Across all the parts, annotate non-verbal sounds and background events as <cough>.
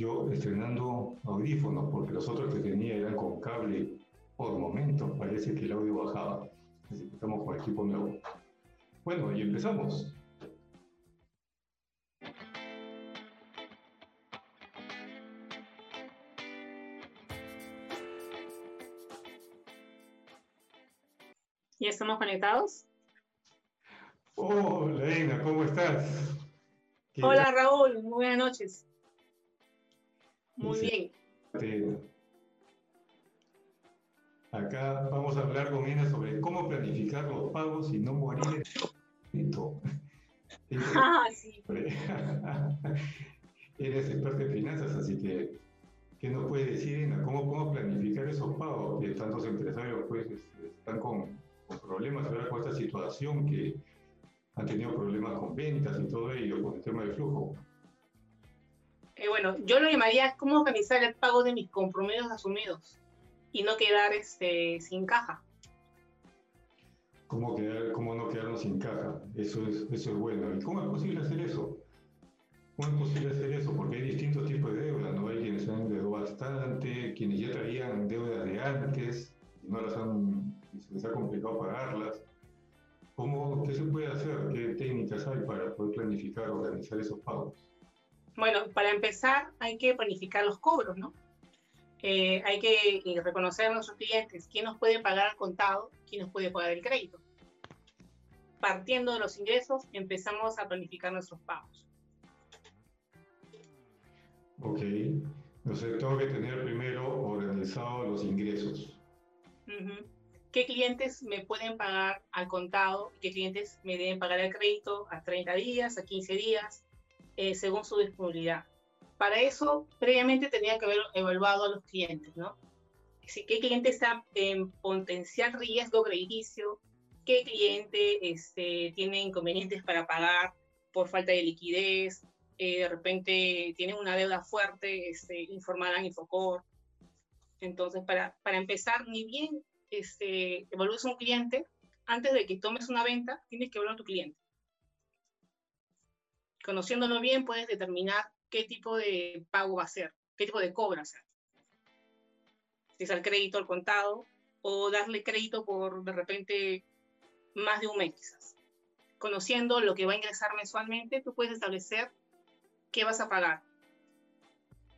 yo estrenando audífonos, porque los otros que tenía eran con cable por momentos, parece que el audio bajaba. Así que estamos con equipo nuevo. Bueno, y empezamos. ¿Ya estamos conectados? Hola, Elena, ¿cómo estás? Hola, Raúl, muy buenas noches. Muy bien. Acá vamos a hablar con Elena sobre cómo planificar los pagos y no morir en Ah, sí. <laughs> Eres experta en finanzas, así que, ¿qué nos puedes decir, Elena? ¿Cómo podemos planificar esos pagos? Que tantos empresarios pues, están con problemas ahora con esta situación que han tenido problemas con ventas y todo ello, con el tema del flujo. Eh, bueno, yo lo llamaría cómo organizar el pago de mis compromisos asumidos y no quedar este, sin caja. ¿Cómo, quedar, ¿Cómo no quedarnos sin caja? Eso es, eso es bueno. ¿Y cómo es posible hacer eso? ¿Cómo es posible hacer eso? Porque hay distintos tipos de deudas, ¿no? Hay quienes han endeudado bastante, quienes ya traían deudas de antes y no las han se les ha complicado pagarlas. ¿Cómo, ¿Qué se puede hacer? ¿Qué técnicas hay para poder planificar, organizar esos pagos? Bueno, para empezar hay que planificar los cobros, ¿no? Eh, hay que eh, reconocer a nuestros clientes quién nos puede pagar al contado, quién nos puede pagar el crédito. Partiendo de los ingresos, empezamos a planificar nuestros pagos. Ok, entonces tengo que tener primero organizado los ingresos. Uh qué clientes me pueden pagar al contado qué clientes me deben pagar el crédito a 30 días, a 15 días, eh, según su disponibilidad. Para eso, previamente tenía que haber evaluado a los clientes, ¿no? Si, ¿Qué cliente está en potencial riesgo crediticio? ¿Qué cliente este, tiene inconvenientes para pagar por falta de liquidez? Eh, de repente tiene una deuda fuerte este, informada en Infocor. Entonces, para, para empezar, ni bien este, evalúes un cliente, antes de que tomes una venta, tienes que evaluar a tu cliente. Conociéndolo bien, puedes determinar qué tipo de pago va a ser, qué tipo de cobra hacer. Si es al crédito, al contado, o darle crédito por de repente más de un mes quizás. Conociendo lo que va a ingresar mensualmente, tú puedes establecer qué vas a pagar.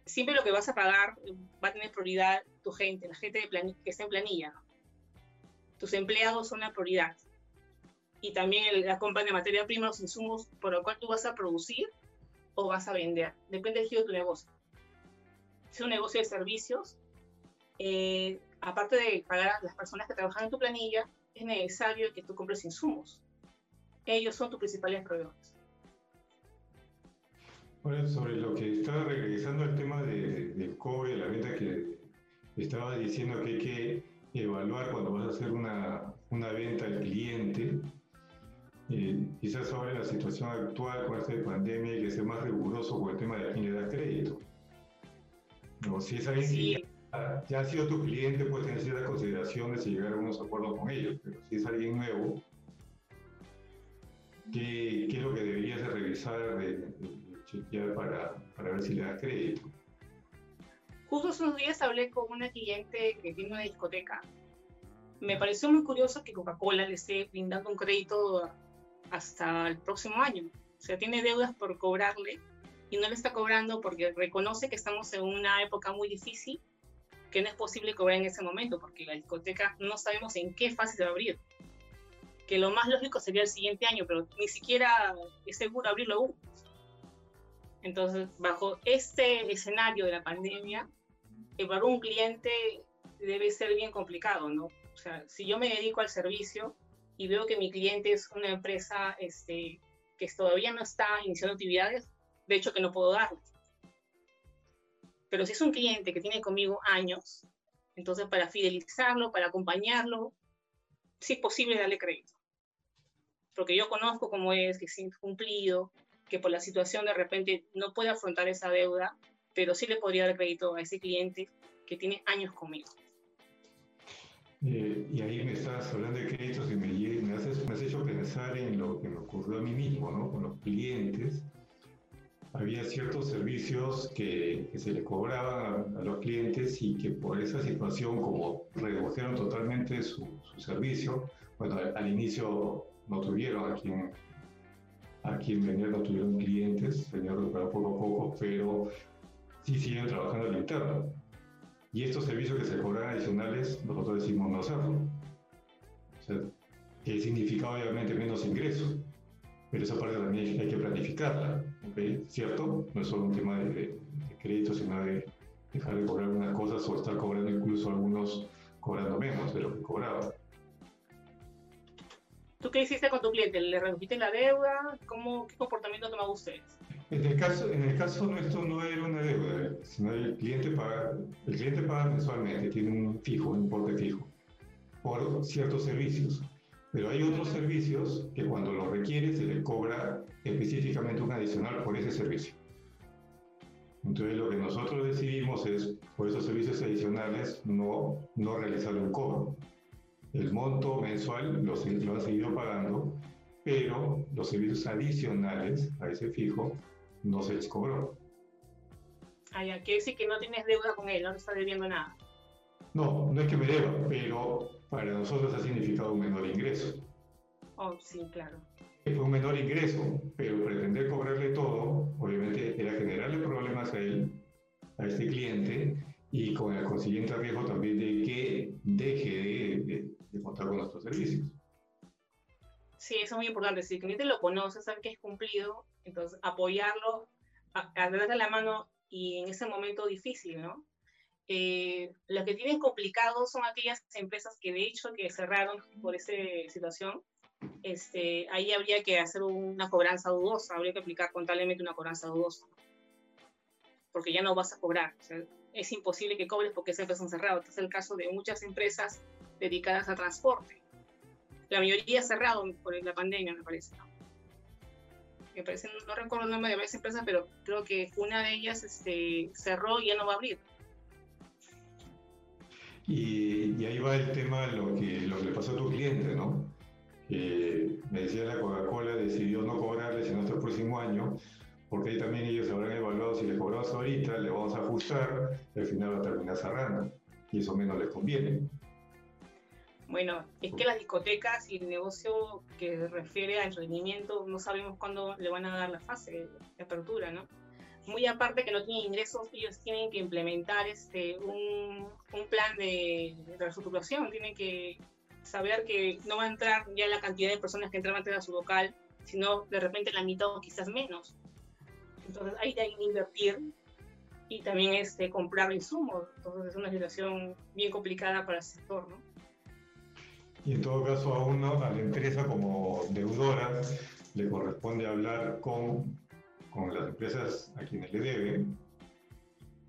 Siempre lo que vas a pagar va a tener prioridad tu gente, la gente que está en planilla tus empleados son la prioridad. Y también la compra de materia prima, los insumos por lo cual tú vas a producir o vas a vender. Depende del giro de tu negocio. Si es un negocio de servicios, eh, aparte de pagar a las personas que trabajan en tu planilla, es necesario que tú compres insumos. Ellos son tus principales proveedores. Bueno, sobre lo que estaba regresando al tema de, del COVID, la venta que estaba diciendo que hay que evaluar cuando vas a hacer una, una venta al cliente. Eh, quizás en la situación actual con esta pandemia hay que ser más riguroso con el tema de quién le da crédito. No, si es alguien que ya, ha sido tu cliente, puedes tener ciertas consideraciones y llegar a unos acuerdos con ellos, pero si es alguien nuevo, ¿qué, qué es lo que deberías de revisar, de, chequear para, para ver si le das crédito? Justo unos días hablé con una cliente que tiene una discoteca. Me pareció muy curioso que Coca-Cola le esté brindando un crédito hasta el próximo año. O sea, tiene deudas por cobrarle y no le está cobrando porque reconoce que estamos en una época muy difícil, que no es posible cobrar en ese momento porque la discoteca no sabemos en qué fase se va a abrir. Que lo más lógico sería el siguiente año, pero ni siquiera es seguro abrirlo aún. Entonces, bajo este escenario de la pandemia, para un cliente debe ser bien complicado, ¿no? O sea, si yo me dedico al servicio y veo que mi cliente es una empresa este, que todavía no está iniciando actividades, de hecho que no puedo darle. Pero si es un cliente que tiene conmigo años, entonces para fidelizarlo, para acompañarlo, sí es posible darle crédito. Porque yo conozco cómo es, que es incumplido, que por la situación de repente no puede afrontar esa deuda pero sí le podría dar crédito a ese cliente que tiene años conmigo. Eh, y ahí me estás hablando de pensar en lo que me ocurrió a mí mismo, ¿no? Con los clientes. Había ciertos servicios que, se le cobraban a, los clientes y que por esa situación, como redujeron totalmente su, servicio, bueno, al, inicio no tuvieron a quien, a quien venir, no tuvieron clientes, se poco a poco, pero sí siguen trabajando al interno. Y estos servicios que se cobran adicionales, nosotros decimos no hacerlo. Que significa obviamente menos ingresos, pero esa parte también hay que planificarla, ¿cierto? No es solo un tema de, crédito, sino de dejar de cobrar algunas cosas o estar cobrando incluso algunos cobrando menos de lo que cobraban. ¿Tú qué hiciste con tu cliente? ¿Le redujiste la deuda? ¿Cómo, ¿Qué comportamiento tomaba ustedes? En el, caso, en el caso nuestro no era una deuda, sino el cliente paga, el cliente paga mensualmente, tiene un fijo, un importe fijo, por ciertos servicios. Pero hay otros servicios que cuando lo requiere se le cobra específicamente un adicional por ese servicio. Entonces lo que nosotros decidimos es, por esos servicios adicionales, no, no realizar un cobro. El monto mensual lo, lo han seguido pagando, pero los servicios adicionales a ese fijo no se les cobró. Ah, ya, quiere decir que no tienes deuda con él, no te está debiendo nada. No, no es que me deba, pero para nosotros ha significado un menor ingreso. Oh, sí, claro. Fue un menor ingreso, pero pretender cobrarle todo, obviamente, era generarle problemas a él, a este cliente, y con el consiguiente riesgo también de que deje de, contar con nuestros servicios. Sí, eso es muy importante. Si el cliente lo conoce, sabe que es cumplido, entonces apoyarlo, a, a darle la mano y en ese momento difícil, ¿no? Eh, lo que tienen complicado son aquellas empresas que de hecho que cerraron por esa situación. Este, ahí habría que hacer una cobranza dudosa, habría que aplicar contablemente una cobranza dudosa, porque ya no vas a cobrar. es imposible que cobres porque esa empresa cerrado. Este es el caso de muchas empresas dedicadas a transporte. La mayoría cerrado por la pandemia, me parece. ¿no? Me parece, no recuerdo el nombre de varias empresas, pero creo que una de ellas este, cerró y ya no va a abrir. Y, ahí va el tema, lo que, lo que le pasó a tu cliente, ¿no? Que me decía la Coca-Cola decidió no cobrarle sino hasta el próximo año, porque ahí también ellos habrán evaluado si le cobramos ahorita, le vamos a ajustar, y al final va a terminar cerrando. Y eso menos les conviene. Bueno, es que las discotecas y el negocio que refiere al rendimiento no sabemos cuándo le van a dar la fase de apertura, ¿no? Muy aparte que no tienen ingresos, ellos tienen que implementar este, un, un plan de, reestructuración, tienen que saber que no va a entrar ya la cantidad de personas que entran antes a su local, sino de repente la mitad o quizás menos. Entonces hay que invertir y también este, comprar insumos. Entonces es una situación bien complicada para el sector. ¿no? Y en todo caso a uno, a la empresa como deudora, le corresponde hablar con con las empresas a quienes le deben,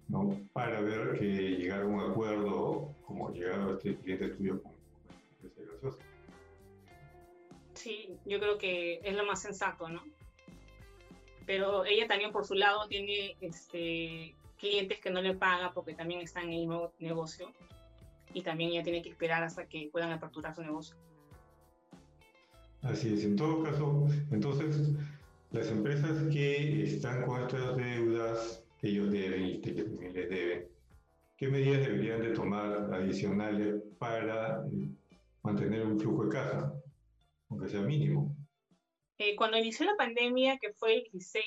¿no? para ver que llegar a un acuerdo como llegado este cliente tuyo con la empresa gaseosa. Sí, yo creo que es lo más sensato, ¿no? Pero ella también por su lado tiene este, clientes que no le paga porque también están en el mismo negocio y también ella tiene que esperar hasta que puedan aperturar su negocio. Así es, en todo caso, entonces las empresas que están con estas deudas que ellos deben y que también les deben, ¿qué medidas deberían de tomar adicionales para eh, mantener un flujo de caja, aunque sea mínimo? Eh, cuando inició la pandemia, que fue el 16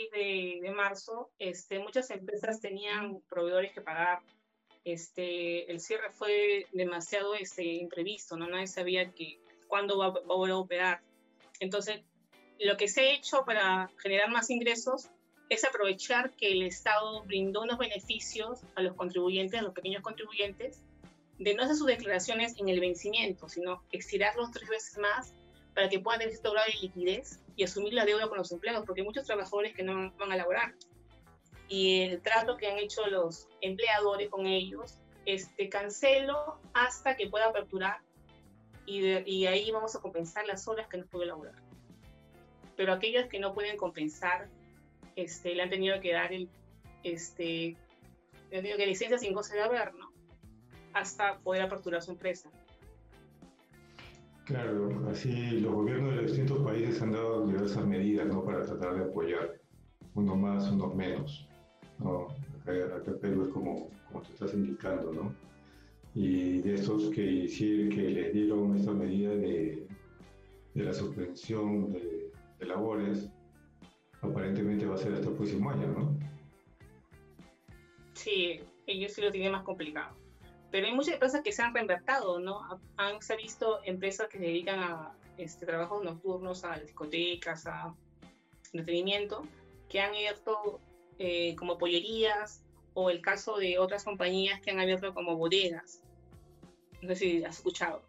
de, marzo, este, muchas empresas tenían proveedores que pagar. Este, el cierre fue demasiado este, imprevisto, ¿no? nadie sabía que, cuándo va, va a operar. Entonces, lo que se ha hecho para generar más ingresos es aprovechar que el Estado brindó unos beneficios a los contribuyentes, a los pequeños contribuyentes, de no hacer sus declaraciones en el vencimiento, sino estirarlos tres veces más para que puedan tener cierto grado de liquidez y asumir la deuda con los empleados, porque hay muchos trabajadores que no van a laborar. Y el trato que han hecho los empleadores con ellos, este, cancelo hasta que pueda aperturar y, ahí vamos a compensar las horas que no puede laborar pero aquellos que no pueden compensar, este, le han tenido que dar el, este, le han tenido que licencia sin goce de haber, ¿no? Hasta poder aperturar su empresa. Claro, así los gobiernos de los distintos países han dado diversas medidas ¿no? para tratar de apoyar, unos más, unos menos. ¿no? Acá, Perú es como, como tú estás indicando, ¿no? Y de esos que, que les dieron esta medida de, de la suspensión de, de labores, aparentemente va a ser hasta el próximo año, ¿no? Sí, ellos sí lo tienen más complicado. Pero hay muchas empresas que se han reinvertido, ¿no? Han, se ha visto empresas que se dedican a este, trabajos nocturnos, a discotecas, a entretenimiento, que han abierto eh, como pollerías, o el caso de otras compañías que han abierto como bodegas. No sé si has escuchado.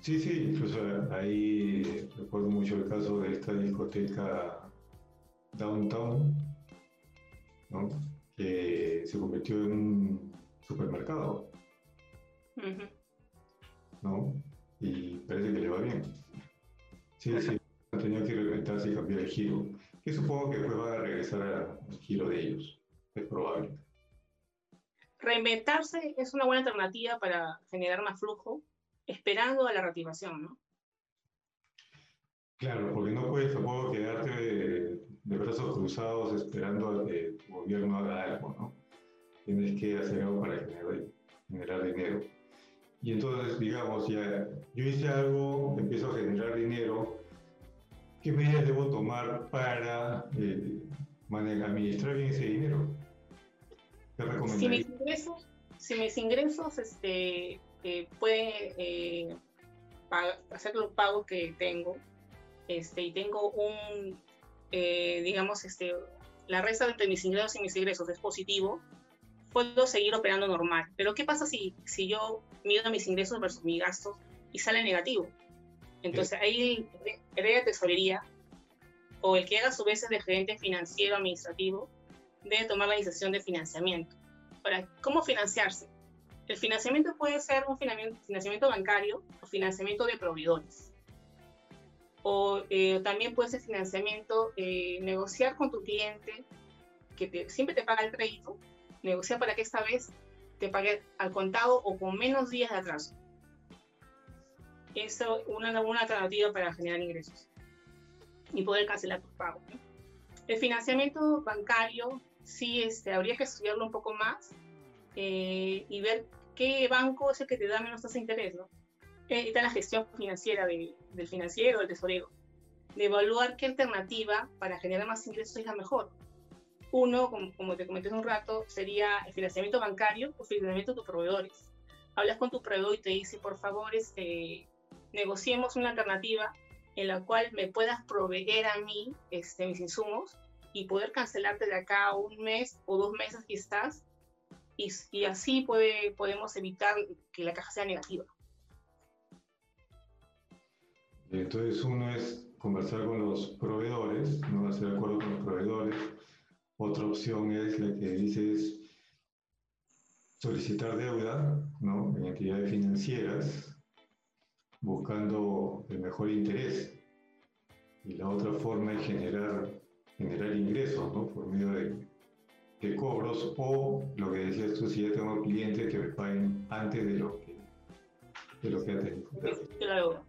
Sí, sí, incluso ahí recuerdo mucho el caso de esta discoteca Downtown, ¿no? que se convirtió en un supermercado. ¿No? Y parece que le va bien. Sí, sí, <laughs> han que reinventarse y cambiar el giro. Que supongo que después van a regresar al giro de ellos. Es probable. Reinventarse es una buena alternativa para generar más flujo, esperando a la reactivación, ¿no? Claro, porque no puedes tampoco quedarte de, brazos cruzados esperando a que tu gobierno haga algo, ¿no? Tienes que hacer algo para generar, dinero. Y entonces, digamos, ya yo hice algo, empiezo a generar dinero, ¿qué medidas debo tomar para eh, administrar bien ese dinero? Si mis ingresos, si mis ingresos este, eh, pueden eh, hacer los pagos que tengo, este, y tengo un, eh, digamos, este, la resta entre mis ingresos y mis ingresos es positivo, puedo seguir operando normal. Pero ¿qué pasa si, si yo mido mis ingresos versus mis gastos y sale negativo? Entonces ahí el de tesorería o el que haga su vez de gerente financiero administrativo debe tomar la decisión de financiamiento. Ahora, ¿cómo financiarse? El financiamiento puede ser un financiamiento bancario o financiamiento de proveedores. O eh, también puede ser financiamiento, eh, negociar con tu cliente que siempre te paga el crédito, negociar para que esta vez te pague al contado o con menos días de atraso. Eso es una, buena alternativa para generar ingresos y poder cancelar tus pagos. El financiamiento bancario sí este, habría que estudiarlo un poco más eh, y ver qué banco es el que te da menos tasa de interés, ¿no? Eh, está la gestión financiera del financiero, del tesorero, de evaluar qué alternativa para generar más ingresos es la mejor. Uno, como, te comenté hace un rato, sería el financiamiento bancario o financiamiento de tus proveedores. Hablas con tu proveedor y te dice, por favor, este, negociemos una alternativa en la cual me puedas proveer a mí este, mis insumos y poder cancelarte de acá un mes o dos meses que estás y, y así puede, podemos evitar que la caja sea negativa. Entonces uno es conversar con los proveedores, no hacer acuerdo con los proveedores. Otra opción es la que dices solicitar deuda ¿no? en entidades financieras buscando el mejor interés. Y la otra forma es generar generar ingresos ¿no? por medio de, de, cobros o lo que decías tú, si ya tengo clientes que me paguen antes de lo que, de lo que antes Claro.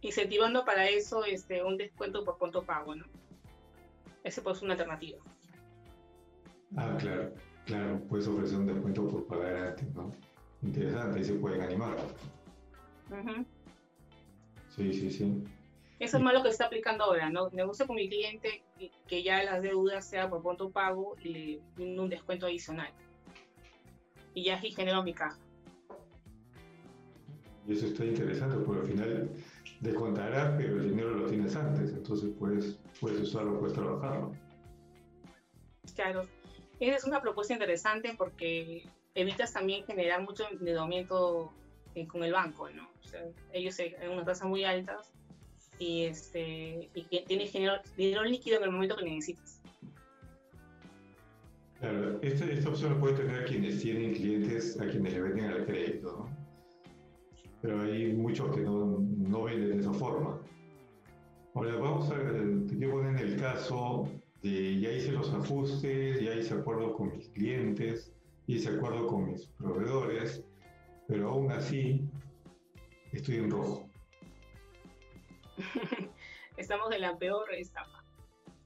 Incentivando para eso este, un descuento por punto pago, ¿no? Ese puede ser una alternativa. Ah, claro, claro, puedes ofrecer un descuento por pagar antes, ¿no? Interesante, y se pueden animar. Sí, sí, sí. Eso es más lo que se está aplicando ahora, ¿no? Negocio con mi cliente que ya las deudas sea por punto pago y le un descuento adicional. Y ya así genero mi caja. Y eso está interesante porque al final descontarás, pero el dinero lo tienes antes, entonces puedes, puedes usarlo, puedes trabajarlo. Claro, esa es una propuesta interesante porque evitas también generar mucho endeudamiento eh, con el banco, ¿no? O sea, ellos en una tasa muy altas y, este, y que tienes dinero líquido en el momento que necesitas. Claro, esta, esta opción la puede tener quienes tienen clientes a quienes le venden al crédito, ¿no? Pero hay muchos que no, no venden de esa forma. Ahora, vamos a poner en el caso de ya hice los ajustes, ya hice acuerdo con mis clientes, hice acuerdo con mis proveedores, pero aún así estoy en rojo. <laughs> Estamos en la peor etapa.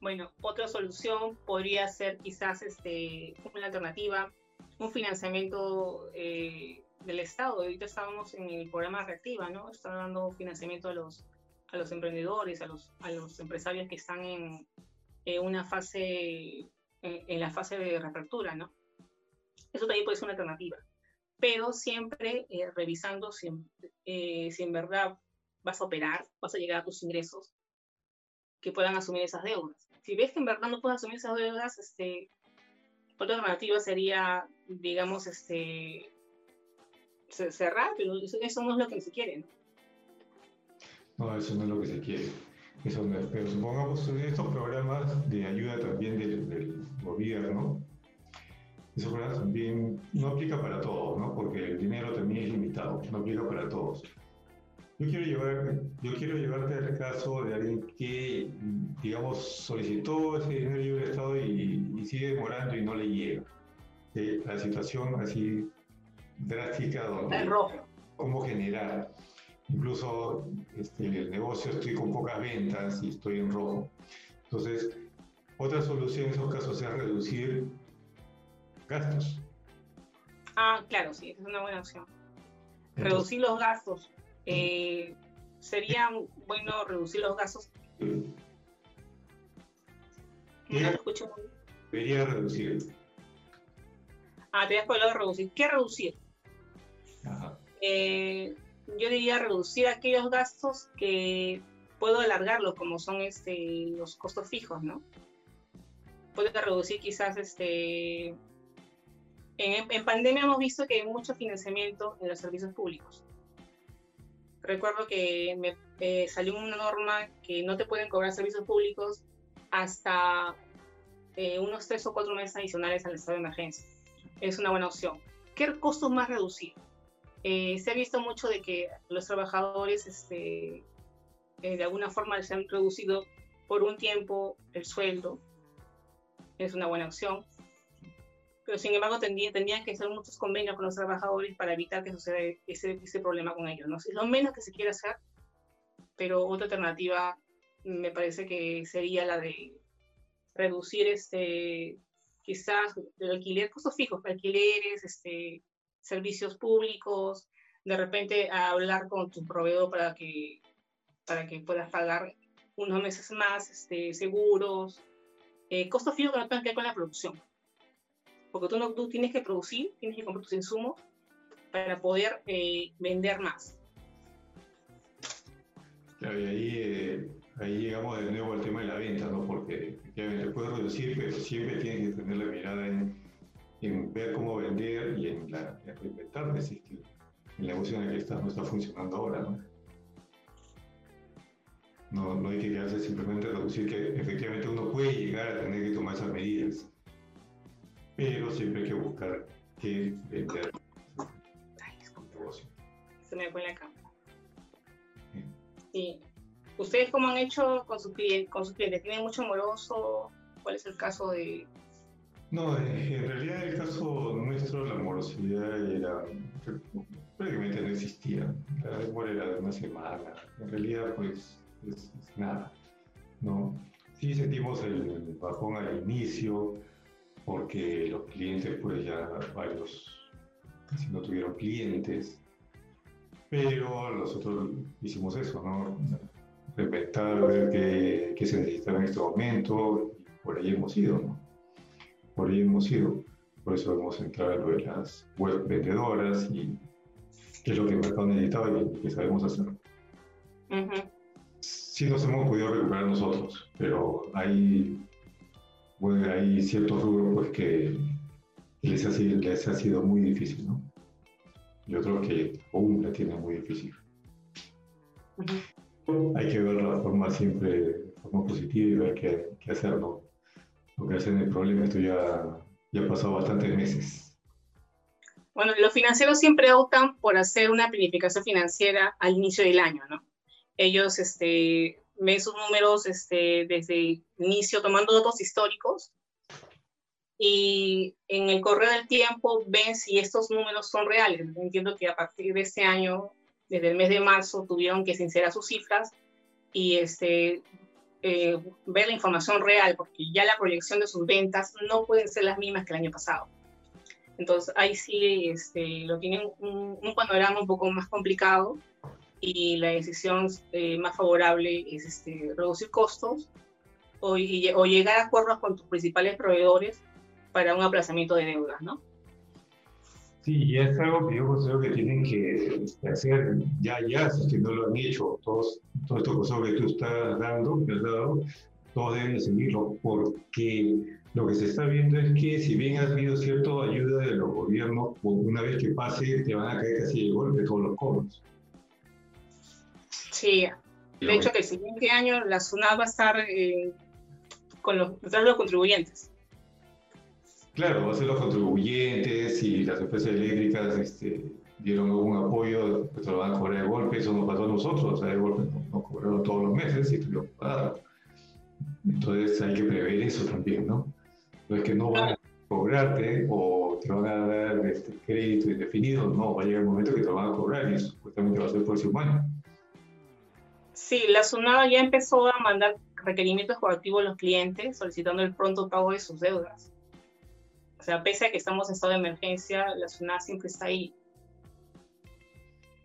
Bueno, otra solución podría ser quizás este, una alternativa, un financiamiento eh, del Estado. Ahorita estábamos en el programa Reactiva, ¿no? Está dando financiamiento a los, a los emprendedores, a los, a los empresarios que están en, una fase, en, la fase de reapertura, ¿no? Eso también puede ser una alternativa. Pero siempre eh, revisando si, eh, si en verdad vas a operar, vas a llegar a tus ingresos que puedan asumir esas deudas. Si ves que en verdad no puedes asumir esas deudas, este, otra alternativa sería, digamos, este, cerrar, pero eso no es lo que se quiere, ¿no? No, eso no es lo que se quiere. Eso no es. Pero supongamos estos programas de ayuda también del, gobierno, eso también no aplica para todos, ¿no? Porque el dinero también es limitado, no aplica para todos. Yo quiero, llevar, yo quiero llevarte al caso de alguien que, digamos, solicitó ese dinero del Estado y, sigue demorando y no le llega. la situación así drástica donde... ¿Cómo generar? Incluso este, el negocio estoy con pocas ventas y estoy en rojo. Entonces, otra solución en esos casos es reducir gastos. Ah, claro, sí, es una buena opción. reducir los gastos. Eh, sería bueno reducir los gastos. No escucho Debería reducir. Ah, te has reducir. ¿Qué reducir? Eh, yo diría reducir aquellos gastos que puedo alargarlo, como son este, los costos fijos, ¿no? Puedo reducir quizás este... En, en pandemia hemos visto que hay mucho financiamiento en los servicios públicos recuerdo que me eh, salió una norma que no te pueden cobrar servicios públicos hasta eh, unos tres o cuatro meses adicionales al estado de emergencia. Es una buena opción. ¿Qué costos más reducir? Eh, se ha visto mucho de que los trabajadores este, de alguna forma se han reducido por un tiempo el sueldo. Es una buena opción pero sin embargo tendrían, que hacer muchos convenios con los trabajadores para evitar que suceda ese, ese problema con ellos. ¿no? Es lo menos que se quiere hacer, pero otra alternativa me parece que sería la de reducir este, quizás el alquiler, costos fijos, alquileres, este, servicios públicos, de repente hablar con tu proveedor para que, para que puedas pagar unos meses más este, seguros, eh, costos fijos que no tengan que ver con la producción porque tú, no, tú tienes que producir, tienes que comprar tus insumos para poder eh, vender más. Claro, y ahí, eh, ahí llegamos de nuevo al tema de la venta, ¿no? Porque efectivamente puedes reducir, pero siempre tienes que tener la mirada en, en ver cómo vender y en, la, en reinventarte si que el negocio en el que estás no está funcionando ahora, ¿no? No, no hay que quedarse simplemente reducir, que efectivamente uno puede llegar a tener que tomar esas medidas pero siempre hay que buscar qué vender. Se me fue la cámara. Sí. ¿Ustedes cómo han hecho con sus clientes? Con sus clientes? ¿Tienen mucho moroso? ¿Cuál es el caso de...? No, en realidad el caso nuestro, la morosidad era prácticamente no existía. La demora era de una semana. En realidad, pues, es, nada. ¿no? Sí sentimos el bajón al inicio, porque los clientes, pues ya varios casi no tuvieron clientes, pero nosotros hicimos eso, ¿no? Reinventar, ver qué, qué, se necesitaba en este momento, y por ahí hemos ido, ¿no? Por ahí hemos ido. Por eso hemos entrado en lo de las web vendedoras y qué es lo que el mercado necesitaba y qué sabemos hacer. Sí nos hemos podido recuperar nosotros, pero hay bueno, hay ciertos rubros pues, que les ha, sido, les ha sido muy difícil, ¿no? Yo creo que aún la tiene muy difícil. Hay que ver la forma siempre de forma positiva y ver qué, qué hacer, ¿no? Lo que hacen el problema, esto ya, ya ha pasado bastantes meses. Bueno, los financieros siempre optan por hacer una planificación financiera al inicio del año, ¿no? Ellos este, ven sus números este, desde inicio, tomando datos históricos, y en el correo del tiempo ven si estos números son reales. Entiendo que a partir de este año, desde el mes de marzo, tuvieron que sincerar sus cifras y este, eh, ver la información real, porque ya la proyección de sus ventas no pueden ser las mismas que el año pasado. Entonces ahí sí este, lo tienen un, panorama un poco más complicado y la decisión eh, más favorable es este, reducir costos o, o, llegar a acuerdos con tus principales proveedores para un aplazamiento de deudas, ¿no? Sí, y es algo que yo considero que tienen que hacer ya, ya, si es que no lo han hecho, todos, todo esto que tú estás dando, has dado, todos deben seguirlo, porque lo que se está viendo es que si bien ha habido cierta ayuda de los gobiernos, una vez que pase te van a caer casi de golpe todos los cobros. Sí, de hecho que el siguiente año la SUNAT va a estar eh, con los, los contribuyentes. Claro, va a ser los contribuyentes y las empresas eléctricas este, dieron algún apoyo, pues lo van a cobrar de golpe, eso nos pasó a nosotros, o sea, de golpe nos, cobraron todos los meses y tuvimos que pagar. Entonces hay que prever eso también, ¿no? No es que no van a cobrarte o te van a dar este crédito indefinido, no, va a llegar el momento que te van a cobrar y supuestamente va a ser por ese año. Sí, la SUNADA ya empezó a mandar requerimientos coactivos a los clientes solicitando el pronto pago de sus deudas. O sea, pese a que estamos en estado de emergencia, la SUNAD siempre está ahí.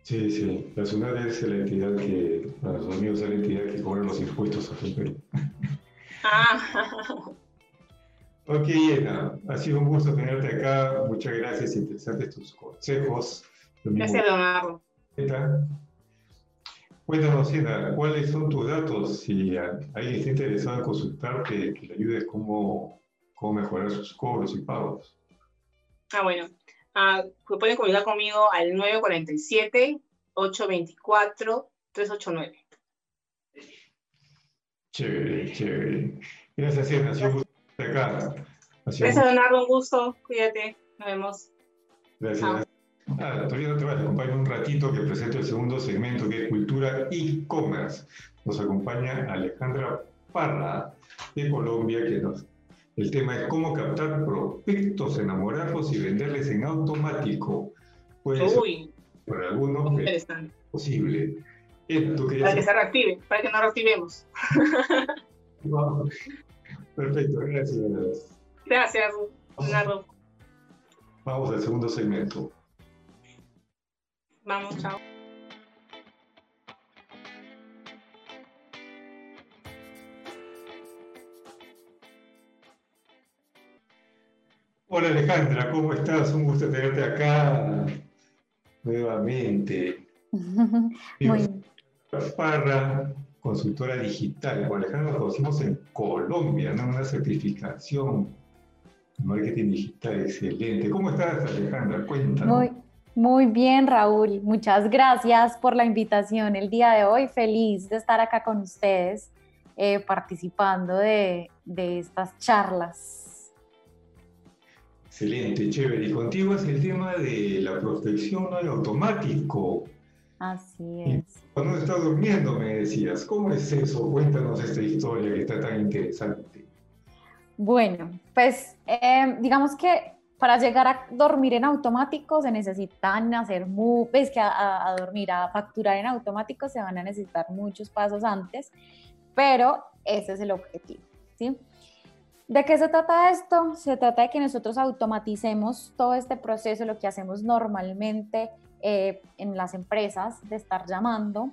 Sí, sí, la SUNAD es la entidad que, para los amigos, es la entidad que cobra los impuestos a Perú. Ah. <laughs> Ok, Ena, ha sido un gusto tenerte acá. Muchas gracias, interesantes tus consejos. Gracias, Leonardo. Cuéntanos, Ena, ¿cuáles son tus datos? Si alguien está interesado en consultarte, que le ayudes cómo, cómo mejorar sus cobros y pagos. Ah, bueno. Ah, pueden comunicar conmigo al 947-824-389. Chévere, chévere. Gracias, Ena. Gracias, Leonardo, un gusto. Cuídate. Nos vemos. Gracias. Ah, todavía no te vas, acompaña un ratito que presento el segundo segmento que es Cultura e-commerce. Nos acompaña Alejandra Parra de Colombia, que nos, el tema es cómo captar prospectos, enamorarlos y venderles en automático. Puede Uy, para algunos es posible. para que se reactive, para que nos reactivemos. <laughs> Perfecto, gracias. Gracias, Leonardo. Vamos al segundo segmento. Vamos, chao. Hola Alejandra, ¿cómo estás? Un gusto tenerte acá nuevamente. <laughs> Muy Parra, consultora digital. Con Alejandra nos conocimos en Colombia, ¿no? Una certificación marketing digital excelente. ¿Cómo estás, Alejandra? Cuéntanos. Muy, muy bien, Raúl. Muchas gracias por la invitación el día de hoy. Feliz de estar acá con ustedes eh, participando de, de estas charlas. Excelente, chévere. Y contigo es el tema de la prospección en automático. Así es. Cuando estás durmiendo, me decías, ¿cómo es eso? Cuéntanos esta historia que está tan interesante. Bueno, pues eh, digamos que para llegar a dormir en automático se necesitan hacer, ves que a, dormir, a facturar en automático se van a necesitar muchos pasos antes, pero ese es el objetivo, ¿sí? ¿De qué se trata esto? Se trata de que nosotros automaticemos todo este proceso, lo que hacemos normalmente eh, en las empresas de estar llamando,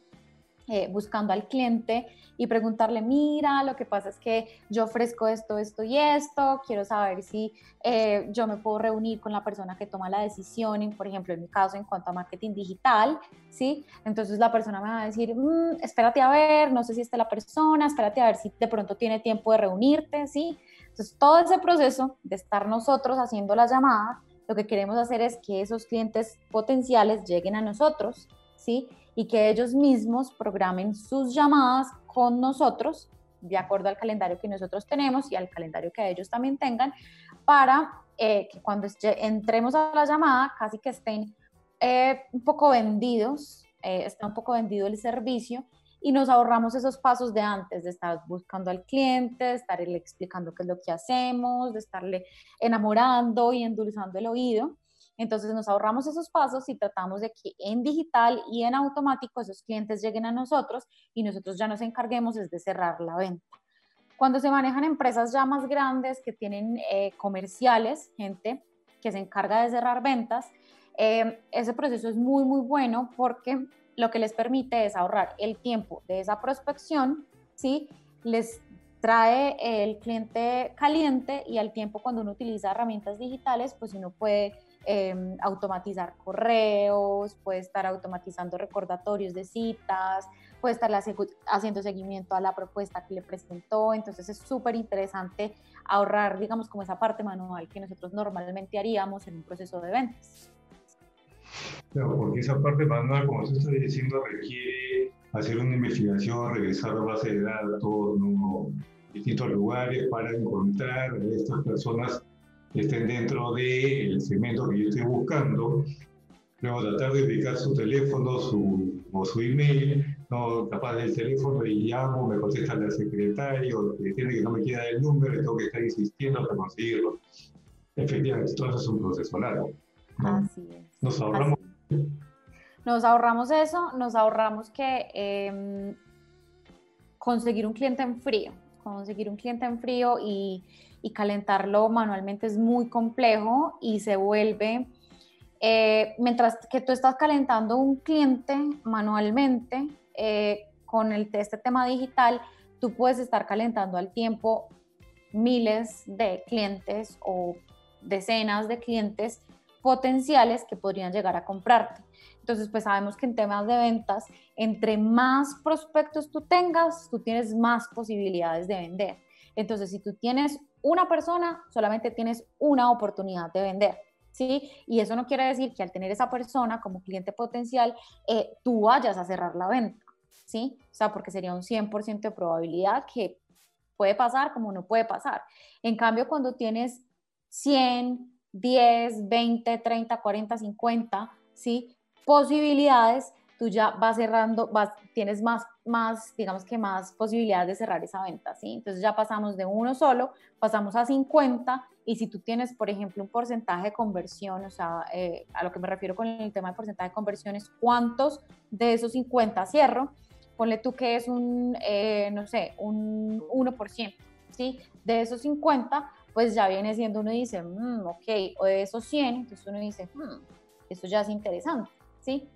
eh, buscando al cliente y preguntarle, mira, lo que pasa es que yo ofrezco esto, esto y esto, quiero saber si eh, yo me puedo reunir con la persona que toma la decisión, por ejemplo, en mi caso, en cuanto a marketing digital, ¿sí? Entonces la persona me va a decir, mm, espérate a ver, no sé si está la persona, espérate a ver si de pronto tiene tiempo de reunirte, ¿sí? Entonces todo ese proceso de estar nosotros haciendo las llamadas, lo que queremos hacer es que esos clientes potenciales lleguen a nosotros, ¿sí? Y que ellos mismos programen sus llamadas con nosotros, de acuerdo al calendario que nosotros tenemos y al calendario que ellos también tengan, para eh, que cuando entremos a la llamada casi que estén eh, un poco vendidos, eh, está un poco vendido el servicio y nos ahorramos esos pasos de antes, de estar buscando al cliente, de estarle explicando qué es lo que hacemos, de estarle enamorando y endulzando el oído. Entonces nos ahorramos esos pasos y tratamos de que en digital y en automático esos clientes lleguen a nosotros y nosotros ya nos encarguemos es de cerrar la venta. Cuando se manejan empresas ya más grandes que tienen eh, comerciales, gente que se encarga de cerrar ventas, eh, ese proceso es muy, muy bueno porque lo que les permite es ahorrar el tiempo de esa prospección, ¿sí? Les trae el cliente caliente y al tiempo cuando uno utiliza herramientas digitales, pues uno puede em, automatizar correos, puede estar automatizando recordatorios de citas, puede estar haciendo seguimiento a la propuesta que le presentó. Entonces es súper interesante ahorrar, digamos, como esa parte manual que nosotros normalmente haríamos en un proceso de ventas. Claro, porque esa parte manual, como tú estás diciendo, requiere hacer una investigación, revisar la base de datos, ¿no? distintos lugares para encontrar a estas personas estén dentro del segmento que yo estoy buscando. Luego tratar de ubicar su teléfono su, o su email, no capaz del teléfono y llamo, me contesta el secretario, que tiene que no me queda el número, y tengo que estar insistiendo para conseguirlo. Efectivamente, todo eso es un proceso largo. Así es. Nos ahorramos nos ahorramos eso, nos ahorramos que em, conseguir un cliente en frío, conseguir un cliente en frío y, calentarlo manualmente es muy complejo y se vuelve, eh, mientras que tú estás calentando un cliente manualmente eh, con el, este tema digital, tú puedes estar calentando al tiempo miles de clientes o decenas de clientes potenciales que podrían llegar a comprarte. Entonces, pues sabemos que en temas de ventas, entre más prospectos tú tengas, tú tienes más posibilidades de vender. Entonces, si tú tienes una persona, solamente tienes una oportunidad de vender. ¿Sí? Y eso no quiere decir que al tener esa persona como cliente potencial, eh, tú vayas a cerrar la venta, ¿sí? O sea, porque sería un 100% de probabilidad que puede pasar como no puede pasar. En cambio, cuando tienes 100, 10, 20, 30, 40, 50, ¿sí? Posibilidades, tú ya vas cerrando, vas, tienes más, más, digamos que más posibilidades de cerrar esa venta, ¿sí? Entonces ya pasamos de uno solo, pasamos a 50 y si tú tienes, por ejemplo, un porcentaje de conversión, o sea, eh, a lo que me refiero con el tema de porcentaje de conversión es cuántos de esos 50 cierro, ponle tú que es un, eh, no sé, un 1%, ¿sí? De esos 50, pues ya viene siendo, uno dice, mm, ok, o de esos 100, entonces uno dice, hmm, esto ya es interesante, ¿sí?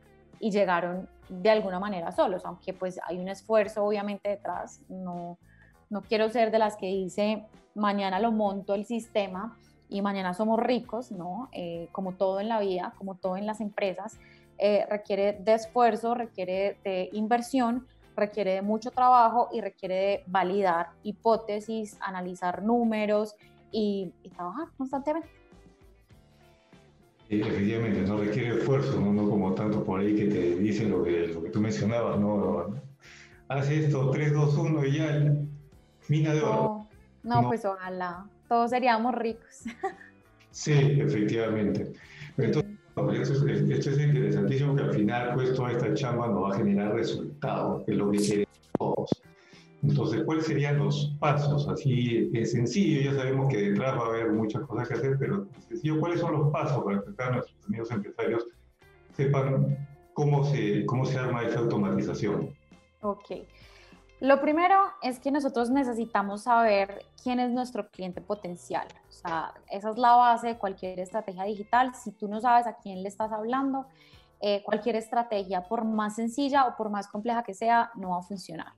Y llegaron de alguna manera solos, aunque pues hay un esfuerzo obviamente detrás, no, no quiero ser de las que dice, mañana lo monto el sistema y mañana somos ricos, ¿no? Eh, como todo en la vida, como todo en las empresas, eh, requiere de esfuerzo, requiere de inversión, requiere de mucho trabajo y requiere de validar hipótesis, analizar números, y, trabajar constantemente. Efectivamente, no requiere esfuerzo, ¿no? como tanto por ahí que te dicen lo que, lo que tú mencionabas, ¿no? Haz esto, 3, 2, 1 y ya, mina de oro. No, pues ojalá, todos seríamos ricos. <laughs> sí, efectivamente. Entonces, esto es, interesantísimo que al final, pues, toda esta chamba nos va a generar resultados, que es lo que queremos todos. Entonces, ¿cuáles serían los pasos? Así es sencillo, ya sabemos que detrás va a haber muchas cosas que hacer, pero sencillo, ¿cuáles son los pasos para que nuestros amigos empresarios sepan cómo se, cómo se arma esa automatización? Ok. Lo primero es que nosotros necesitamos saber quién es nuestro cliente potencial. O sea, esa es la base de cualquier estrategia digital. Si tú no sabes a quién le estás hablando, eh, cualquier estrategia, por más sencilla o por más compleja que sea, no va a funcionar.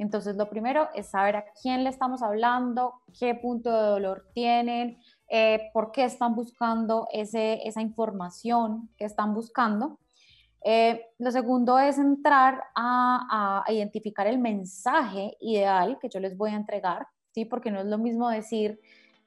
Entonces, lo primero es saber a quién le estamos hablando, qué punto de dolor tienen, eh, por qué están buscando ese, esa información que están buscando. Eh, lo segundo es entrar a, identificar el mensaje ideal que yo les voy a entregar, ¿sí? porque no es lo mismo decir,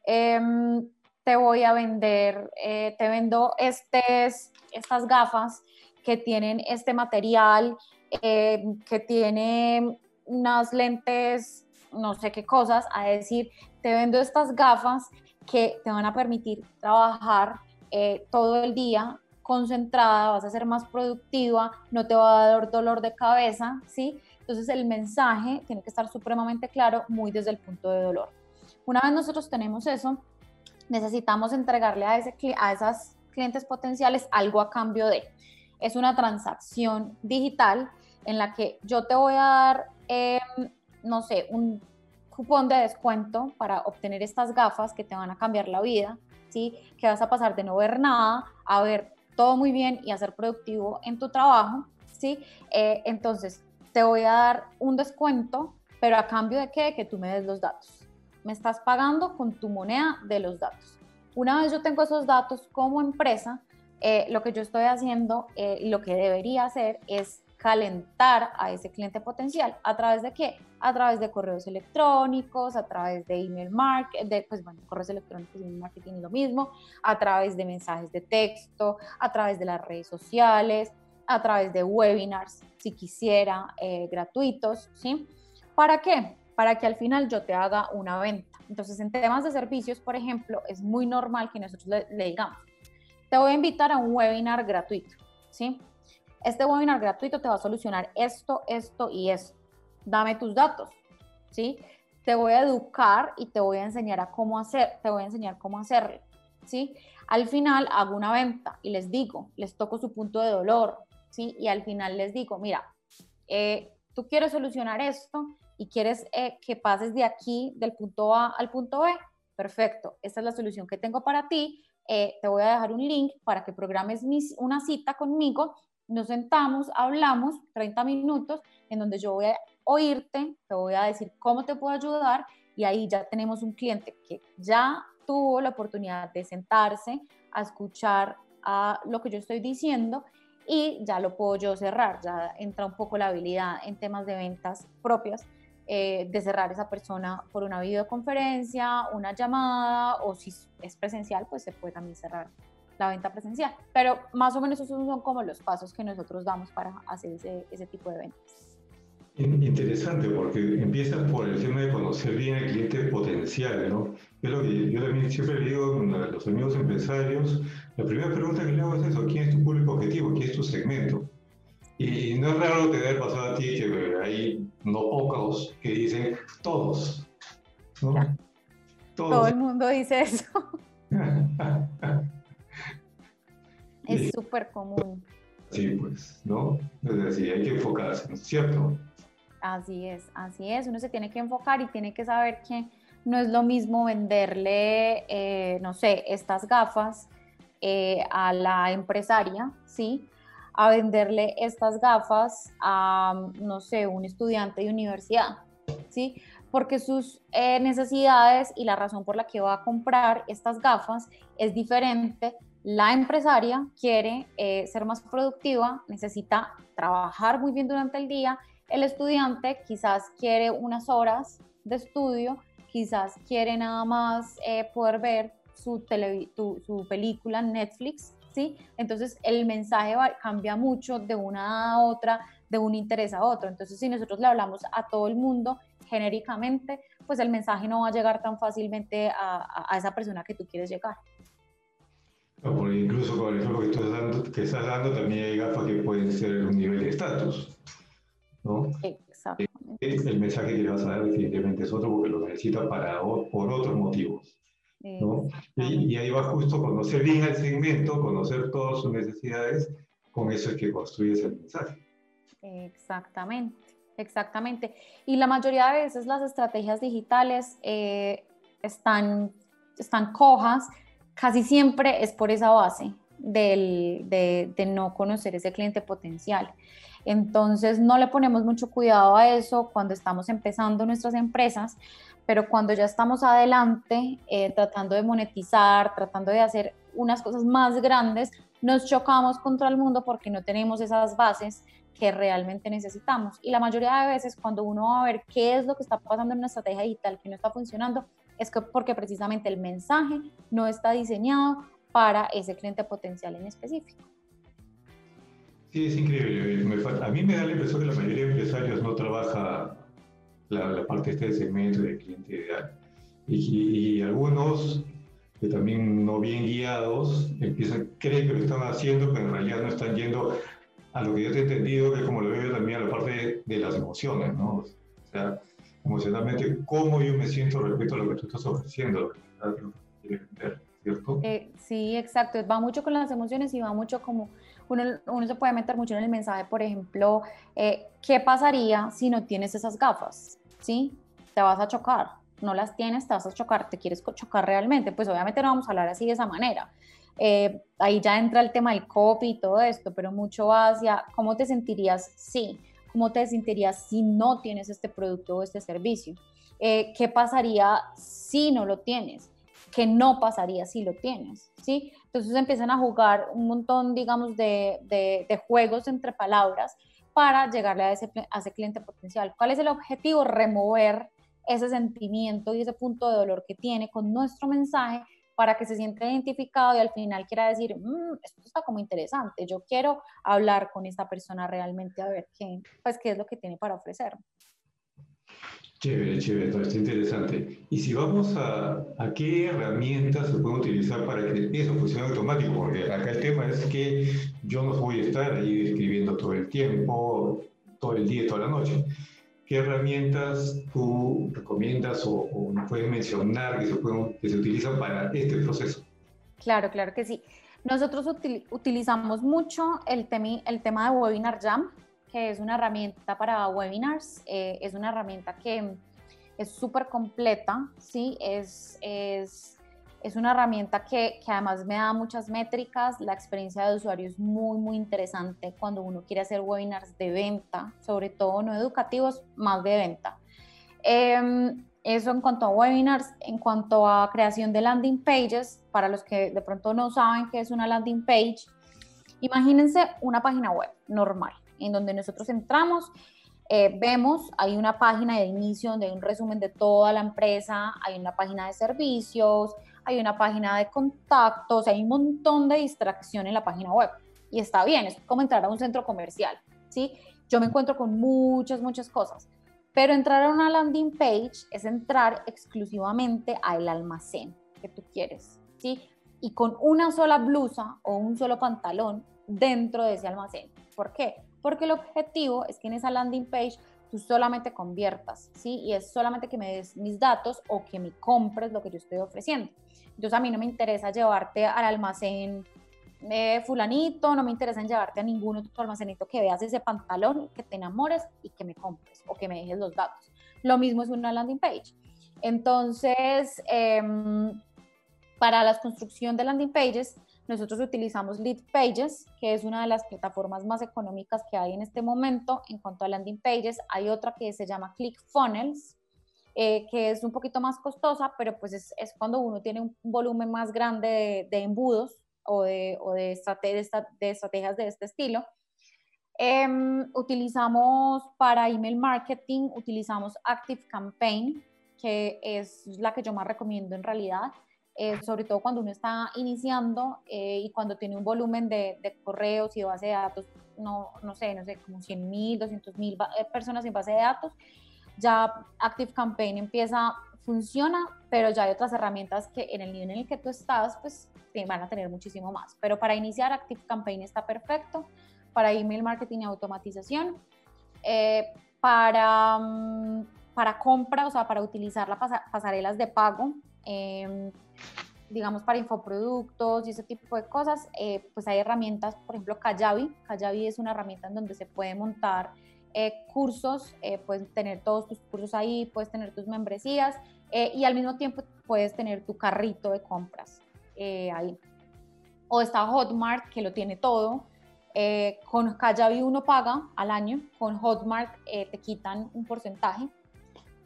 em, te voy a vender, eh, te vendo estas gafas que tienen este material, que tiene unas lentes, no sé qué cosas, a decir, te vendo estas gafas que te van a permitir trabajar eh, todo el día concentrada, vas a ser más productiva, no te va a dar dolor de cabeza, ¿sí? Entonces el mensaje tiene que estar supremamente claro, muy desde el punto de dolor. Una vez nosotros tenemos eso, necesitamos entregarle a, ese, a esas clientes potenciales algo a cambio de. Es una transacción digital en la que yo te voy a dar, em, no sé, un cupón de descuento para obtener estas gafas que te van a cambiar la vida, ¿sí? Que vas a pasar de no ver nada a ver todo muy bien y a ser productivo en tu trabajo, ¿sí? Eh, entonces, te voy a dar un descuento, pero a cambio de qué? Que tú me des los datos. Me estás pagando con tu moneda de los datos. Una vez yo tengo esos datos como empresa, eh, lo que yo estoy haciendo eh, lo que debería hacer es calentar a ese cliente potencial. ¿A través de qué? A través de correos electrónicos, a través de email marketing, de, pues bueno, correos electrónicos y email marketing lo mismo, a través de mensajes de texto, a través de las redes sociales, a través de webinars, si quisiera, eh, gratuitos, ¿sí? ¿Para qué? Para que al final yo te haga una venta. Entonces, en temas de servicios, por ejemplo, es muy normal que nosotros le, le digamos, te voy a invitar a un webinar gratuito, ¿sí? Este webinar gratuito te va a solucionar esto, esto y esto. Dame tus datos, ¿sí? Te voy a educar y te voy a enseñar a cómo hacer, te voy a enseñar cómo hacerlo, ¿sí? Al final hago una venta y les digo, les toco su punto de dolor, ¿sí? Y al final les digo, mira, eh, tú quieres solucionar esto y quieres eh, que pases de aquí, del punto A al punto B, perfecto, esta es la solución que tengo para ti, eh, te voy a dejar un link para que programes una cita conmigo, nos sentamos, hablamos 30 minutos en donde yo voy a oírte, te voy a decir cómo te puedo ayudar y ahí ya tenemos un cliente que ya tuvo la oportunidad de sentarse a escuchar a lo que yo estoy diciendo y ya lo puedo cerrar, ya entra un poco la habilidad en temas de ventas propias eh, de cerrar esa persona por una videoconferencia, una llamada o si es presencial, pues se puede también cerrar la venta presencial. Pero más o menos esos son como los pasos que nosotros damos para hacer ese, ese tipo de ventas. Interesante, porque empiezas por el tema de conocer bien al cliente potencial, ¿no? Es lo que yo también siempre le digo a los amigos empresarios, la primera pregunta que le hago es eso, ¿quién es tu público objetivo? ¿Quién es tu segmento? Y no es raro tener pasado a ti que hay no pocos que dicen todos, ¿no? Todos. Todo el mundo dice eso. <laughs> es súper común. Sí, pues, ¿no? Es decir, hay que enfocarse, ¿no es cierto? Así es, así es. Uno se tiene que enfocar y tiene que saber que no es lo mismo venderle, eh, no sé, estas gafas eh, a la empresaria, ¿sí? A venderle estas gafas a, no sé, un estudiante de universidad, ¿sí? Porque sus eh, necesidades y la razón por la que va a comprar estas gafas es diferente. La empresaria quiere ser más productiva, necesita trabajar muy bien durante el día el estudiante quizás quiere unas horas de estudio, quizás quiere nada más eh, poder ver su, película Netflix, ¿sí? Entonces el mensaje cambia mucho de una a otra, de un interés a otro. Entonces si nosotros le hablamos a todo el mundo genéricamente, pues el mensaje no va a llegar tan fácilmente a, esa persona que tú quieres llegar. Incluso con el ejemplo que estás, dando, que estás dando, también hay gafas que pueden ser un nivel de estatus. ¿no? Exactamente. El mensaje que le vas a dar definitivamente es otro porque lo necesita para, por otros motivos. ¿no? Y, ahí va justo conocer bien el segmento, conocer todas sus necesidades, con eso es que construyes el mensaje. Exactamente, exactamente. Y la mayoría de veces las estrategias digitales eh, están, están cojas, casi siempre es por esa base del, de, no conocer ese cliente potencial. Entonces no le ponemos mucho cuidado a eso cuando estamos empezando nuestras empresas, pero cuando ya estamos adelante, eh, tratando de monetizar, tratando de hacer unas cosas más grandes, nos chocamos contra el mundo porque no tenemos esas bases que realmente necesitamos. Y la mayoría de veces cuando uno va a ver qué es lo que está pasando en una estrategia digital que no está funcionando, es que porque precisamente el mensaje no está diseñado para ese cliente potencial en específico. Sí, es increíble. a mí me da la impresión que la mayoría de empresarios no trabaja la, parte este de segmento de cliente ideal. Y, algunos que también no bien guiados empiezan, creen que lo están haciendo, pero en realidad no están yendo a lo que yo te he entendido, que como lo veo también a la parte de, las emociones, ¿no? O sea, emocionalmente, cómo yo me siento respecto a lo que tú estás ofreciendo, ¿cierto? Eh, sí, exacto. Va mucho con las emociones y va mucho como uno, uno se puede meter mucho en el mensaje, por ejemplo, eh, ¿qué pasaría si no tienes esas gafas? ¿Sí? Te vas a chocar. No las tienes, te vas a chocar, te quieres chocar realmente. Pues obviamente no vamos a hablar así de esa manera. Eh, ahí ya entra el tema del copy y todo esto, pero mucho hacia cómo te sentirías si, cómo te sentirías si no tienes este producto o este servicio. Eh, ¿Qué pasaría si no lo tienes? ¿Qué no pasaría si lo tienes? ¿Sí? Entonces empiezan a jugar un montón, digamos, de, de, juegos entre palabras para llegarle a ese, a ese cliente potencial. ¿Cuál es el objetivo? Remover ese sentimiento y ese punto de dolor que tiene con nuestro mensaje para que se sienta identificado y al final quiera decir, mm, esto está como interesante, yo quiero hablar con esta persona realmente a ver qué, pues, qué es lo que tiene para ofrecer. Chévere, chévere, está interesante. Y si vamos a, a qué herramientas se pueden utilizar para que eso funcione automático, porque acá el tema es que yo no voy a estar ahí escribiendo todo el tiempo, todo el día, toda la noche. ¿Qué herramientas tú recomiendas o, nos puedes mencionar que se, pueden, utilizan para este proceso? Claro, claro que sí. Nosotros utilizamos mucho el, el tema de Webinar Jam, que es una herramienta para webinars. Eh, es una herramienta que es súper completa, ¿sí? Es, es es una herramienta que, que, además me da muchas métricas. La experiencia de usuario es muy, muy interesante cuando uno quiere hacer webinars de venta, sobre todo no educativos, más de venta. Em, eso en cuanto a webinars, en cuanto a creación de landing pages, para los que de pronto no saben qué es una landing page, imagínense una página web normal, en donde nosotros entramos eh, vemos, hay una página de inicio donde hay un resumen de toda la empresa, hay una página de servicios, hay una página de contactos, hay un montón de distracción en la página web. Y está bien, es como entrar a un centro comercial, ¿sí? Yo me encuentro con muchas, muchas cosas. Pero entrar a una landing page es entrar exclusivamente al almacén que tú quieres, ¿sí? Y con una sola blusa o un solo pantalón dentro de ese almacén. ¿Por qué? Porque el objetivo es que en esa landing page tú solamente conviertas, ¿sí? Y es solamente que me des mis datos o que me compres lo que yo estoy ofreciendo. Entonces a mí no me interesa llevarte al almacén de fulanito, no me interesa en llevarte a ningún otro almacenito que veas ese pantalón, que te enamores y que me compres o que me dejes los datos. Lo mismo es una landing page. Entonces, em, para la construcción de landing pages, nosotros utilizamos Lead Pages, que es una de las plataformas más económicas que hay en este momento. En cuanto a landing pages, hay otra que se llama ClickFunnels, eh, que es un poquito más costosa, pero pues es, es cuando uno tiene un volumen más grande de, embudos o, de, o de, de, estrategias de este estilo. Em, utilizamos para email marketing, utilizamos Active Campaign, que es la que yo más recomiendo en realidad, eh, sobre todo cuando uno está iniciando eh, y cuando tiene un volumen de, de, correos y de base de datos, no, no sé, no sé, como 100 mil, 200 mil personas en base de datos ya Active Campaign empieza, funciona, pero ya hay otras herramientas que en el nivel en el que tú estás, pues te van a tener muchísimo más. Pero para iniciar, Active Campaign está perfecto, para email marketing y automatización, eh, para, mm, para compra, o sea, para utilizar las pasarelas de pago, em, digamos, para infoproductos y ese tipo de cosas, eh, pues hay herramientas, por ejemplo, Kajabi. Kajabi es una herramienta en donde se puede montar eh, cursos, eh, puedes tener todos tus cursos ahí, puedes tener tus membresías eh, y al mismo tiempo puedes tener tu carrito de compras ahí. O está Hotmart, que lo tiene todo. con Kajabi uno paga al año, con Hotmart te quitan un porcentaje.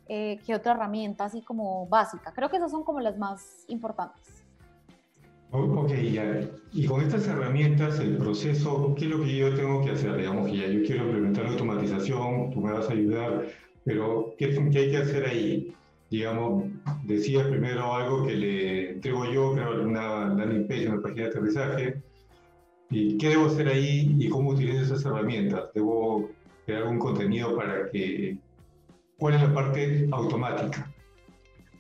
¿Qué otra herramienta así como básica? Creo que esas son como las más importantes. Ok, ya. Y con estas herramientas, el proceso, ¿qué es lo que yo tengo que hacer? Digamos que ya yo quiero implementar la automatización, tú me vas a ayudar, pero ¿qué, qué hay que hacer ahí? Digamos, decías primero algo que le entrego yo, creo, una landing page, una página de aterrizaje. ¿Y qué debo hacer ahí y cómo utilizo esas herramientas? ¿Debo crear un contenido para que... ¿Cuál es la parte automática?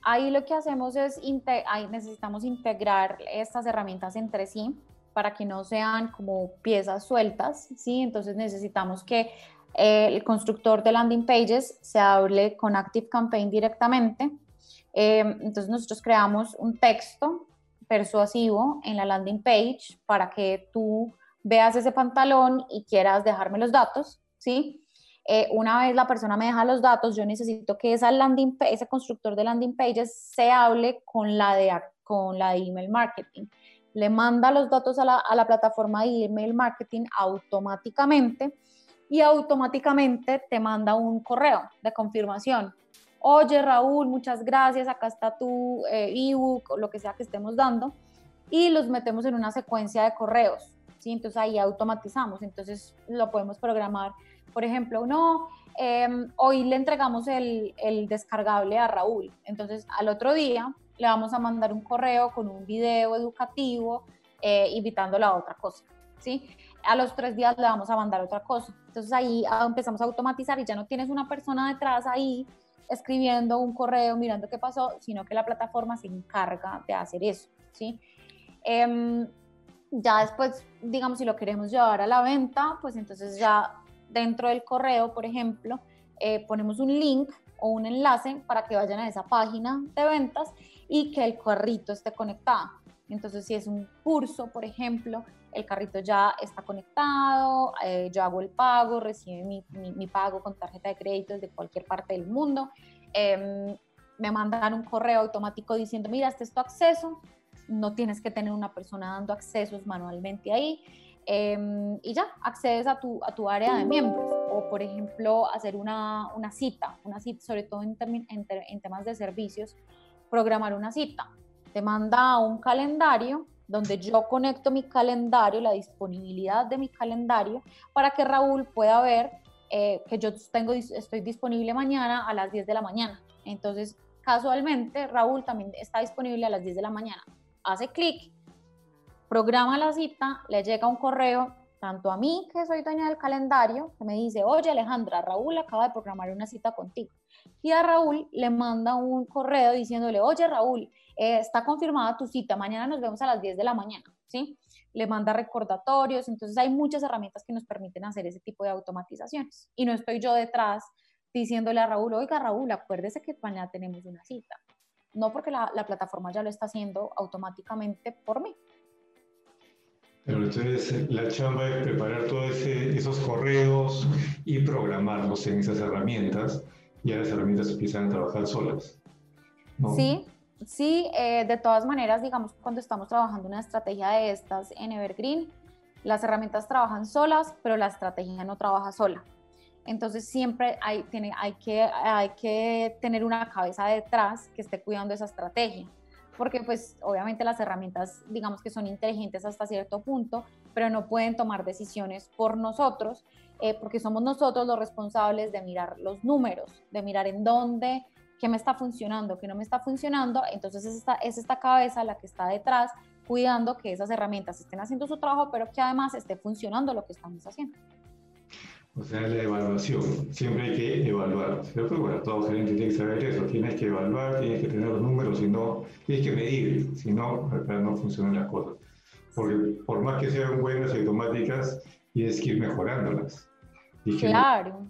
Ahí lo que hacemos es, ahí necesitamos integrar estas herramientas entre sí para que no sean como piezas sueltas, ¿sí? Entonces necesitamos que eh, el constructor de landing pages se hable con Active Campaign directamente. Eh, entonces nosotros creamos un texto persuasivo en la landing page para que tú veas ese pantalón y quieras dejarme los datos, ¿sí? Eh, una vez la persona me deja los datos, yo necesito que esa landing, ese constructor de landing pages se hable con la de, con la de email marketing. Le manda los datos a la, a la plataforma de email marketing automáticamente y automáticamente te manda un correo de confirmación. Oye Raúl, muchas gracias, acá está tu eh, ebook o lo que sea que estemos dando y los metemos en una secuencia de correos. ¿sí? Entonces ahí automatizamos, entonces lo podemos programar por ejemplo, no, em, hoy le entregamos el, descargable a Raúl, entonces al otro día le vamos a mandar un correo con un video educativo eh, invitándolo a otra cosa, ¿sí? A los tres días le vamos a mandar otra cosa. Entonces ahí ah, empezamos a automatizar y ya no tienes una persona detrás ahí escribiendo un correo, mirando qué pasó, sino que la plataforma se encarga de hacer eso, ¿sí? Em, ya después, digamos, si lo queremos llevar a la venta, pues entonces ya dentro del correo, por ejemplo, eh, ponemos un link o un enlace para que vayan a esa página de ventas y que el carrito esté conectado. Entonces, si es un curso, por ejemplo, el carrito ya está conectado, eh, yo hago el pago, recibe mi, mi, pago con tarjeta de crédito desde cualquier parte del mundo. Em, me mandan un correo automático diciendo, mira, este es tu acceso, no tienes que tener una persona dando accesos manualmente ahí. Em, y ya accedes a tu, a tu área de miembros o por ejemplo hacer una, una cita, una cita sobre todo en, en, en, temas de servicios, programar una cita. Te manda un calendario donde yo conecto mi calendario, la disponibilidad de mi calendario para que Raúl pueda ver eh, que yo tengo, estoy disponible mañana a las 10 de la mañana. Entonces, casualmente, Raúl también está disponible a las 10 de la mañana. Hace clic programa la cita, le llega un correo tanto a mí, que soy dueña del calendario, que me dice, oye Alejandra, Raúl acaba de programar una cita contigo. Y a Raúl le manda un correo diciéndole, oye Raúl, eh, está confirmada tu cita, mañana nos vemos a las 10 de la mañana, ¿sí? Le manda recordatorios, entonces hay muchas herramientas que nos permiten hacer ese tipo de automatizaciones. Y no estoy yo detrás diciéndole a Raúl, oiga Raúl, acuérdese que mañana tenemos una cita. No porque la, la plataforma ya lo está haciendo automáticamente por mí. Pero entonces la chamba es preparar todos esos correos y programarlos en esas herramientas y las herramientas empiezan a trabajar solas. Sí, sí, eh, de todas maneras, digamos, cuando estamos trabajando una estrategia de estas en Evergreen, las herramientas trabajan solas, pero la estrategia no trabaja sola. Entonces siempre hay, tiene, hay, que, hay que tener una cabeza detrás que esté cuidando esa estrategia porque pues obviamente las herramientas digamos que son inteligentes hasta cierto punto, pero no pueden tomar decisiones por nosotros, eh, porque somos nosotros los responsables de mirar los números, de mirar en dónde, qué me está funcionando, qué no me está funcionando, entonces es esta, es esta cabeza la que está detrás cuidando que esas herramientas estén haciendo su trabajo, pero que además esté funcionando lo que estamos haciendo. O sea, la evaluación. Siempre hay que evaluar, ¿cierto? Bueno, todo gerente tiene que saber eso. Tienes que evaluar, tienes que tener los números, si no, tienes que medir, si no, acá no funcionan las cosas. Porque por más que sean buenas y automáticas, tienes que ir mejorándolas. claro.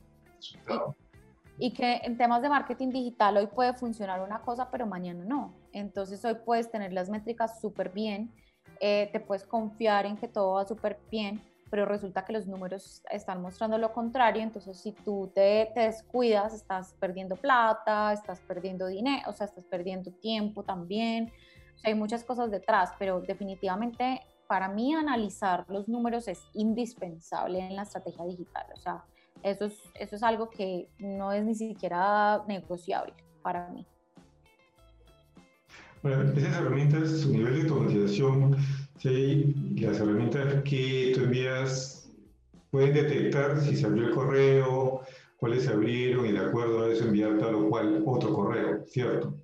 Y, que en temas de marketing digital hoy puede funcionar una cosa, pero mañana no. Entonces hoy puedes tener las métricas súper bien, eh, te puedes confiar en que todo va súper bien, pero resulta que los números están mostrando lo contrario, entonces si tú te, descuidas, estás perdiendo plata, estás perdiendo dinero, o sea, estás perdiendo tiempo también, o sea, hay muchas cosas detrás, pero definitivamente para mí analizar los números es indispensable en la estrategia digital, o sea, eso es, eso es algo que no es ni siquiera negociable para mí. Bueno, esas herramientas, su nivel de automatización Sí, las herramientas que tú envías pueden detectar si se abrió el correo, cuáles se abrieron y de acuerdo a eso enviar tal o cual otro correo, ¿cierto?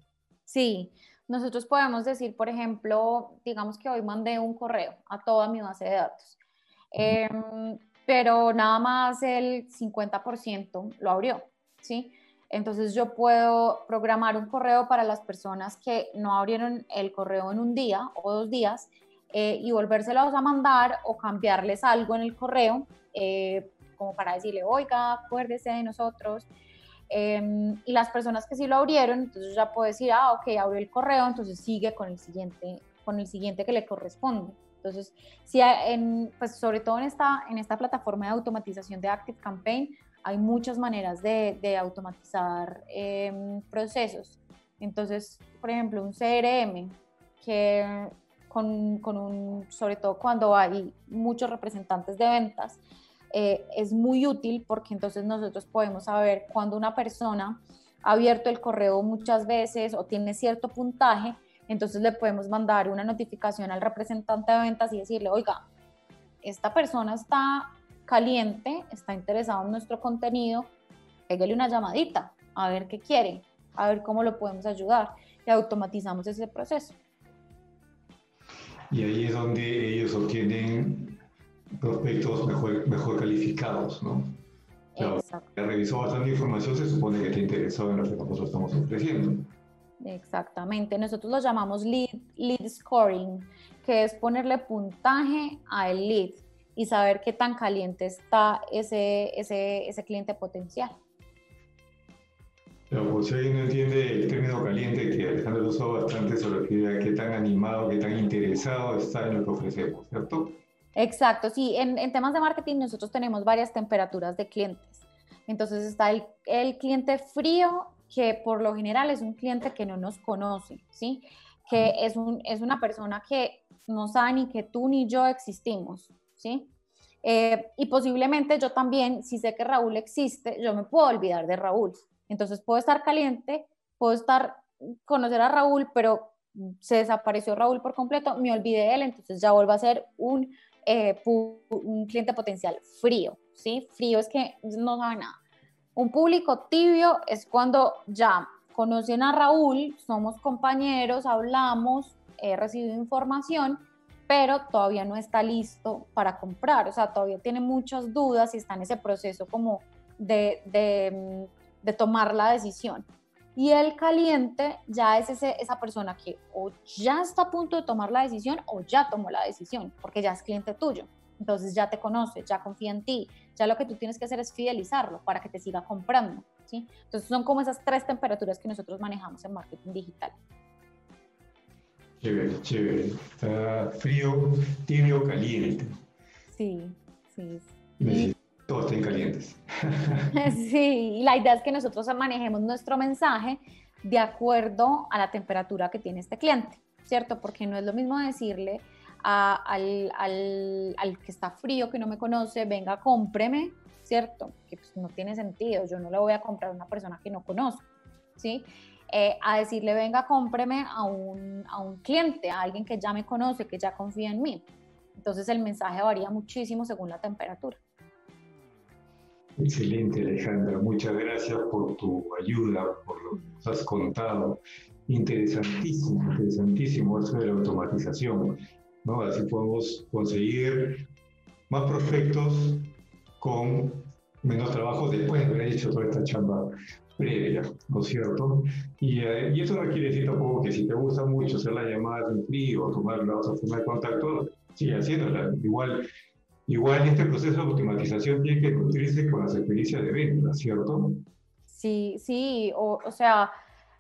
Sí, nosotros podemos decir, por ejemplo, digamos que hoy mandé un correo a toda mi base de datos, em, pero nada más el 50% lo abrió, ¿sí? Entonces yo puedo programar un correo para las personas que no abrieron el correo en un día o dos días eh, y volvérselos a mandar o cambiarles algo en el correo, eh, como para decirle, oiga, acuérdese de nosotros. Em, y las personas que sí lo abrieron, entonces ya puedo decir, ah, ok, abrió el correo, entonces sigue con el siguiente, con el siguiente que le corresponde. Entonces, si en, pues sobre todo en esta, en esta plataforma de automatización de Active Campaign, hay muchas maneras de, de automatizar em, procesos. Entonces, por ejemplo, un CRM que con, con, un, sobre todo cuando hay muchos representantes de ventas, eh, es muy útil porque entonces nosotros podemos saber cuando una persona ha abierto el correo muchas veces o tiene cierto puntaje, entonces le podemos mandar una notificación al representante de ventas y decirle, oiga, esta persona está caliente, está interesado en nuestro contenido, pégale una llamadita a ver qué quiere, a ver cómo lo podemos ayudar y automatizamos ese proceso. Y ahí es donde ellos obtienen prospectos mejor, mejor calificados, ¿no? Exacto. Ya revisó bastante información, se supone que está interesado en lo que nosotros estamos ofreciendo. Exactamente, nosotros lo llamamos lead, lead scoring, que es ponerle puntaje al lead y saber qué tan caliente está ese, ese, ese cliente potencial. Si alguien no entiende el término caliente, que Alejandro usó bastante, se refiere a qué tan animado, qué tan interesado está en lo que ofrecemos, ¿cierto? Exacto, sí, en, en temas de marketing nosotros tenemos varias temperaturas de clientes. Entonces está el, el cliente frío, que por lo general es un cliente que no nos conoce, ¿sí? Que es, un, es una persona que no sabe ni que tú ni yo existimos, ¿sí? Eh, y posiblemente yo también, si sé que Raúl existe, yo me puedo olvidar de Raúl. Entonces puedo estar caliente, puedo estar, conocer a Raúl, pero se desapareció Raúl por completo, me olvidé de él, entonces ya vuelvo a ser un, eh, un cliente potencial frío, ¿sí? Frío es que no sabe nada. Un público tibio es cuando ya conocen a Raúl, somos compañeros, hablamos, he recibido información, pero todavía no está listo para comprar, o sea, todavía tiene muchas dudas y está en ese proceso como de, de de tomar la decisión. Y el caliente ya es ese, esa persona que o ya está a punto de tomar la decisión o ya tomó la decisión, porque ya es cliente tuyo. Entonces ya te conoce, ya confía en ti. Ya lo que tú tienes que hacer es fidelizarlo para que te siga comprando. ¿sí? Entonces son como esas tres temperaturas que nosotros manejamos en marketing digital. Chévere, chévere. Está frío, tibio, caliente. Sí, sí. Y todos estén calientes. <laughs> Sí, y la idea es que nosotros manejemos nuestro mensaje de acuerdo a la temperatura que tiene este cliente, ¿cierto? Porque no es lo mismo decirle al, al, al, que está frío, que no me conoce, venga, cómpreme, ¿cierto? Que pues, no tiene sentido, yo no le voy a comprar a una persona que no conozco, ¿sí? Eh, a decirle, venga, cómpreme a un, a un cliente, a alguien que ya me conoce, que ya confía en mí. Entonces el mensaje varía muchísimo según la temperatura. Excelente, Alejandra. Muchas gracias por tu ayuda, por lo que nos has contado. Interesantísimo, interesantísimo eso de la automatización. ¿no? Así podemos conseguir más prospectos con menos trabajo después de haber hecho toda esta chamba previa, ¿no es cierto? Y, eh, eso no quiere decir tampoco que si te gusta mucho hacer las llamadas en frío o tomar la otra forma de contacto, sigue haciéndola. Igual Igual este proceso de automatización tiene que nutrirse con las experiencias de venta, ¿cierto? Sí, sí, o, sea,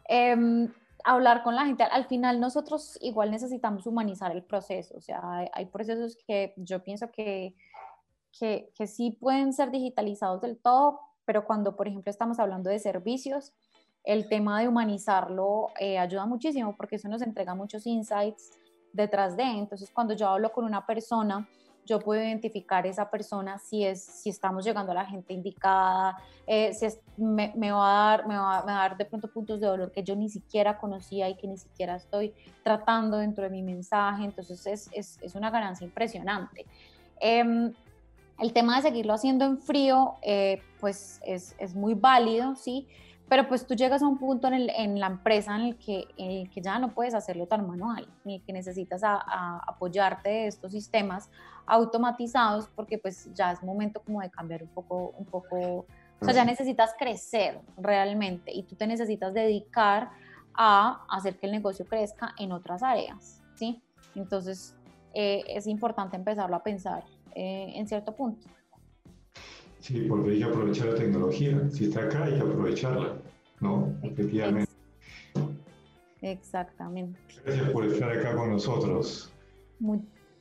eh, hablar con la gente. Al final nosotros igual necesitamos humanizar el proceso, o sea, hay, hay procesos que yo pienso que, que, que, sí pueden ser digitalizados del todo, pero cuando, por ejemplo, estamos hablando de servicios, el tema de humanizarlo eh, ayuda muchísimo porque eso nos entrega muchos insights detrás de. Entonces, cuando yo hablo con una persona, yo puedo identificar esa persona si, es, si estamos llegando a la gente indicada, eh, si me, me, va a dar, me, va, a dar de pronto puntos de dolor que yo ni siquiera conocía y que ni siquiera estoy tratando dentro de mi mensaje, entonces es, es, es una ganancia impresionante. Eh, el tema de seguirlo haciendo en frío, eh, pues es, es, muy válido, ¿sí? Pero pues tú llegas a un punto en, el, en la empresa en el, que, en que ya no puedes hacerlo tan manual, ni que necesitas a, a apoyarte de estos sistemas automatizados porque pues ya es momento como de cambiar un poco, un poco, o sea, ya necesitas crecer realmente y tú te necesitas dedicar a hacer que el negocio crezca en otras áreas, ¿sí? Entonces, eh, es importante empezarlo a pensar eh, en cierto punto. Sí, porque hay que aprovechar la tecnología. Si está acá, hay que aprovecharla, ¿no? Efectivamente. Exactamente. Gracias por estar acá con nosotros.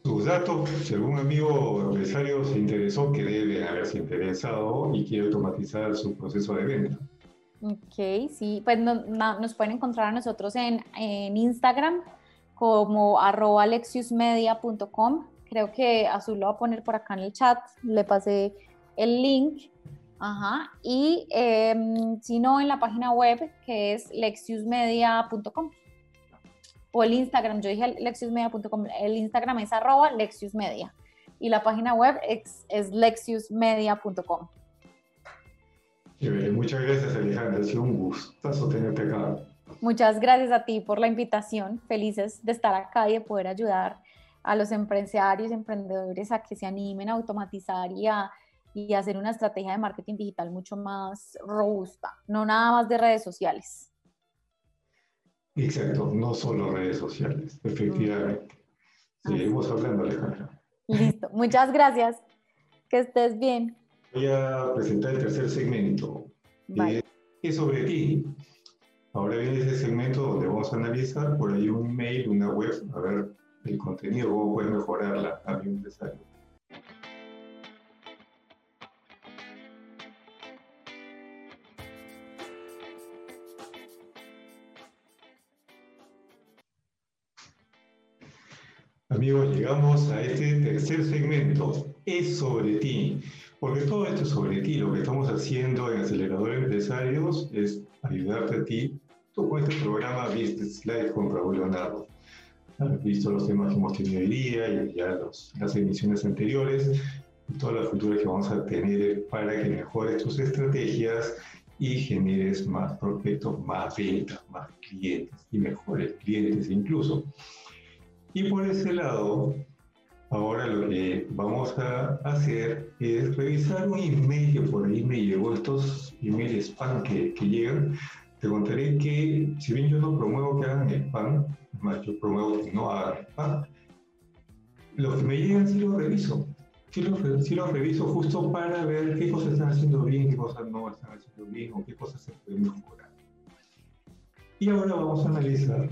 Sus datos, si algún amigo empresario se interesó, que debe haberse interesado y quiere automatizar su proceso de venta. Ok, sí, pues nos pueden encontrar a nosotros en, en Instagram como arroba lexiusmedia.com. Creo que Azul lo va a poner por acá en el chat. Le pasé el link. Ajá. Y em, si no, en la página web que es lexiusmedia.com. O el Instagram, yo dije lexiusmedia.com, el Instagram es arroba lexiusmedia. Y la página web es, es lexiusmedia.com. Muchas gracias Alejandra, ha sido un gustazo tenerte acá. Muchas gracias a ti por la invitación, felices de estar acá y de poder ayudar a los empresarios, emprendedores a que se animen a automatizar y a y hacer una estrategia de marketing digital mucho más robusta, no nada más de redes sociales. Exacto, no solo redes sociales, efectivamente. Seguimos hablando, Alejandra. Listo, muchas gracias. Que estés bien. Voy a presentar el tercer segmento. Vale. ¿Qué sobre ti? Ahora viene ese segmento donde vamos a analizar por ahí un mail, una web, a ver el contenido, cómo puede mejorarla a mi empresario. Amigos, llegamos a este tercer segmento, es sobre ti, porque todo esto es sobre ti. Lo que estamos haciendo en Acelerador Empresarios es ayudarte a ti con este programa Business Live con Raúl Leonardo. Visto los temas que hemos tenido hoy día y ya las emisiones anteriores y todas las futuras que vamos a tener para que mejores tus estrategias y generes más prospectos, más ventas, más clientes y mejores clientes incluso. Y por ese lado, ahora lo que vamos a hacer es revisar un email que por ahí me llegó, estos emails spam que, que llegan. Te contaré que, si bien yo no promuevo que hagan spam, más yo que no hagan los que me llegan sí los reviso. Sí los, sí los reviso justo para ver qué cosas están haciendo bien, qué cosas no están haciendo bien o qué cosas se pueden mejorar. Y ahora vamos a analizar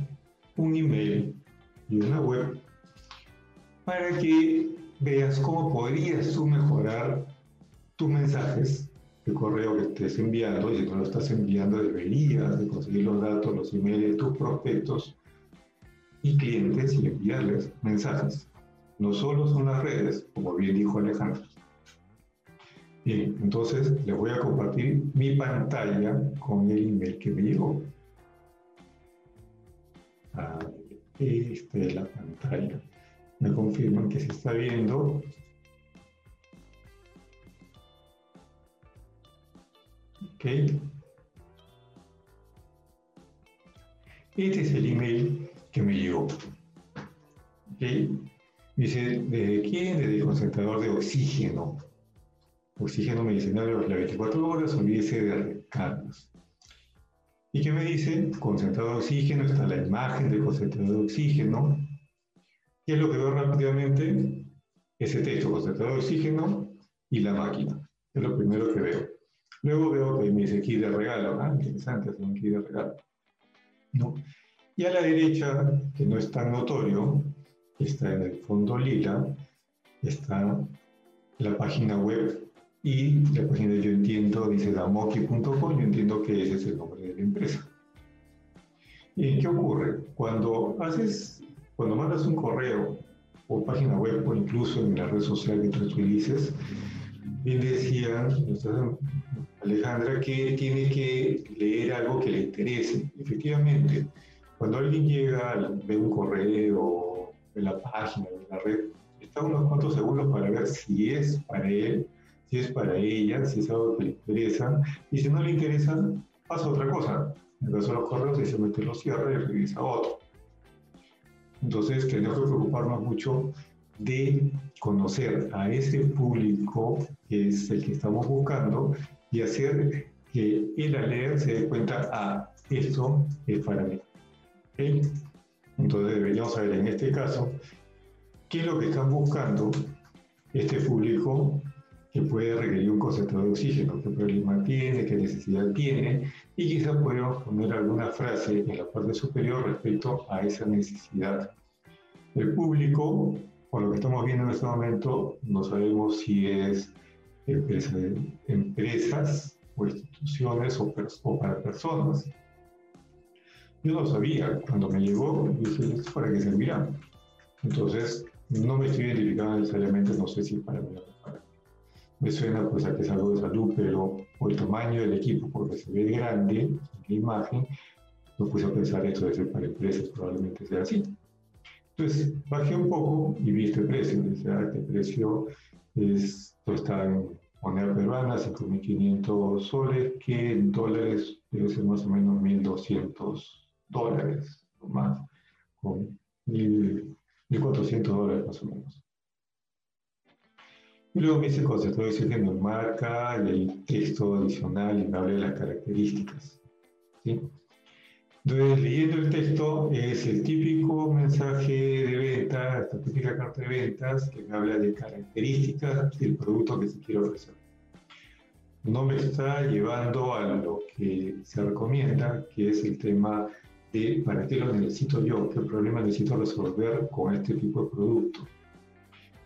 un email y una web para que veas cómo podrías tú mejorar tus mensajes de correo que estés enviando y si no lo estás enviando deberías de conseguir los datos, los emails de tus prospectos y clientes y enviarles mensajes. No solo son las redes, como bien dijo Alejandro. Bien, entonces les voy a compartir mi pantalla con el email que me llegó. Ah, este, la pantalla. Me confirman que se está viendo. Ok. Este es el email que me llegó. Ok. Dice, ¿desde quién? Desde el concentrador de oxígeno. Oxígeno medicinal de las 24 horas, olvídese de recargos. ¿Y qué me dice? Concentrado de oxígeno, está la imagen del concentrado de oxígeno. ¿Qué es lo que veo rápidamente? Ese texto, concentrado de oxígeno y la máquina. Es lo primero que veo. Luego veo que me dice kit de regalo. Ah, interesante, hacer un kit de regalo. ¿No? Y a la derecha, que no es tan notorio, está en el fondo lila, está la página web y la página yo entiendo dice damoki.com, yo entiendo que ese es el nombre de la empresa. ¿Y qué ocurre? Cuando haces, cuando mandas un correo o página web o incluso en la red social que tú utilices, bien decía Alejandra que tiene que leer algo que le interese. Efectivamente, cuando alguien llega, ve un correo, ve la página, ve la red, está unos cuantos segundos para ver si es para él si es para ella, si es algo que le interesa, y si no le interesa, pasa otra cosa. De los correos, simplemente lo cierra y revisa otro. Entonces, tenemos que preocuparnos mucho de conocer a ese público que es el que estamos buscando y hacer que él al leer se dé cuenta, ah, esto es para mí. Entonces deberíamos saber en este caso qué es lo que están buscando este público que puede requerir un concentrador de oxígeno, qué problema tiene, qué necesidad tiene, y quizás podemos poner alguna frase en la parte superior respecto a esa necesidad. El público, por lo que estamos viendo en este momento, no sabemos si es empresas o instituciones o para personas. Yo no sabía, cuando me llegó, dije, ¿para qué servirá? Entonces, no me estoy identificando necesariamente, no sé si para mí para Me suena pues a que es algo de salud, pero por el tamaño del equipo, porque se ve grande en la imagen, no puse a pensar esto de ser para empresas, probablemente sea así. Entonces bajé un poco y vi este precio. Dice, ah, este precio es, está en moneda peruana, 5.500 soles, que en dólares debe ser más o menos 1.200 dólares, o más, con 1.400 dólares más o menos. Y luego me dice concepto de que me marca y hay texto adicional y me habla de las características. ¿sí? Entonces, leyendo el texto, es el típico mensaje de venta, esta típica carta de ventas que me habla de características del producto que se quiere ofrecer. No me está llevando a lo que se recomienda, que es el tema de para qué lo necesito yo, qué problema necesito resolver con este tipo de producto.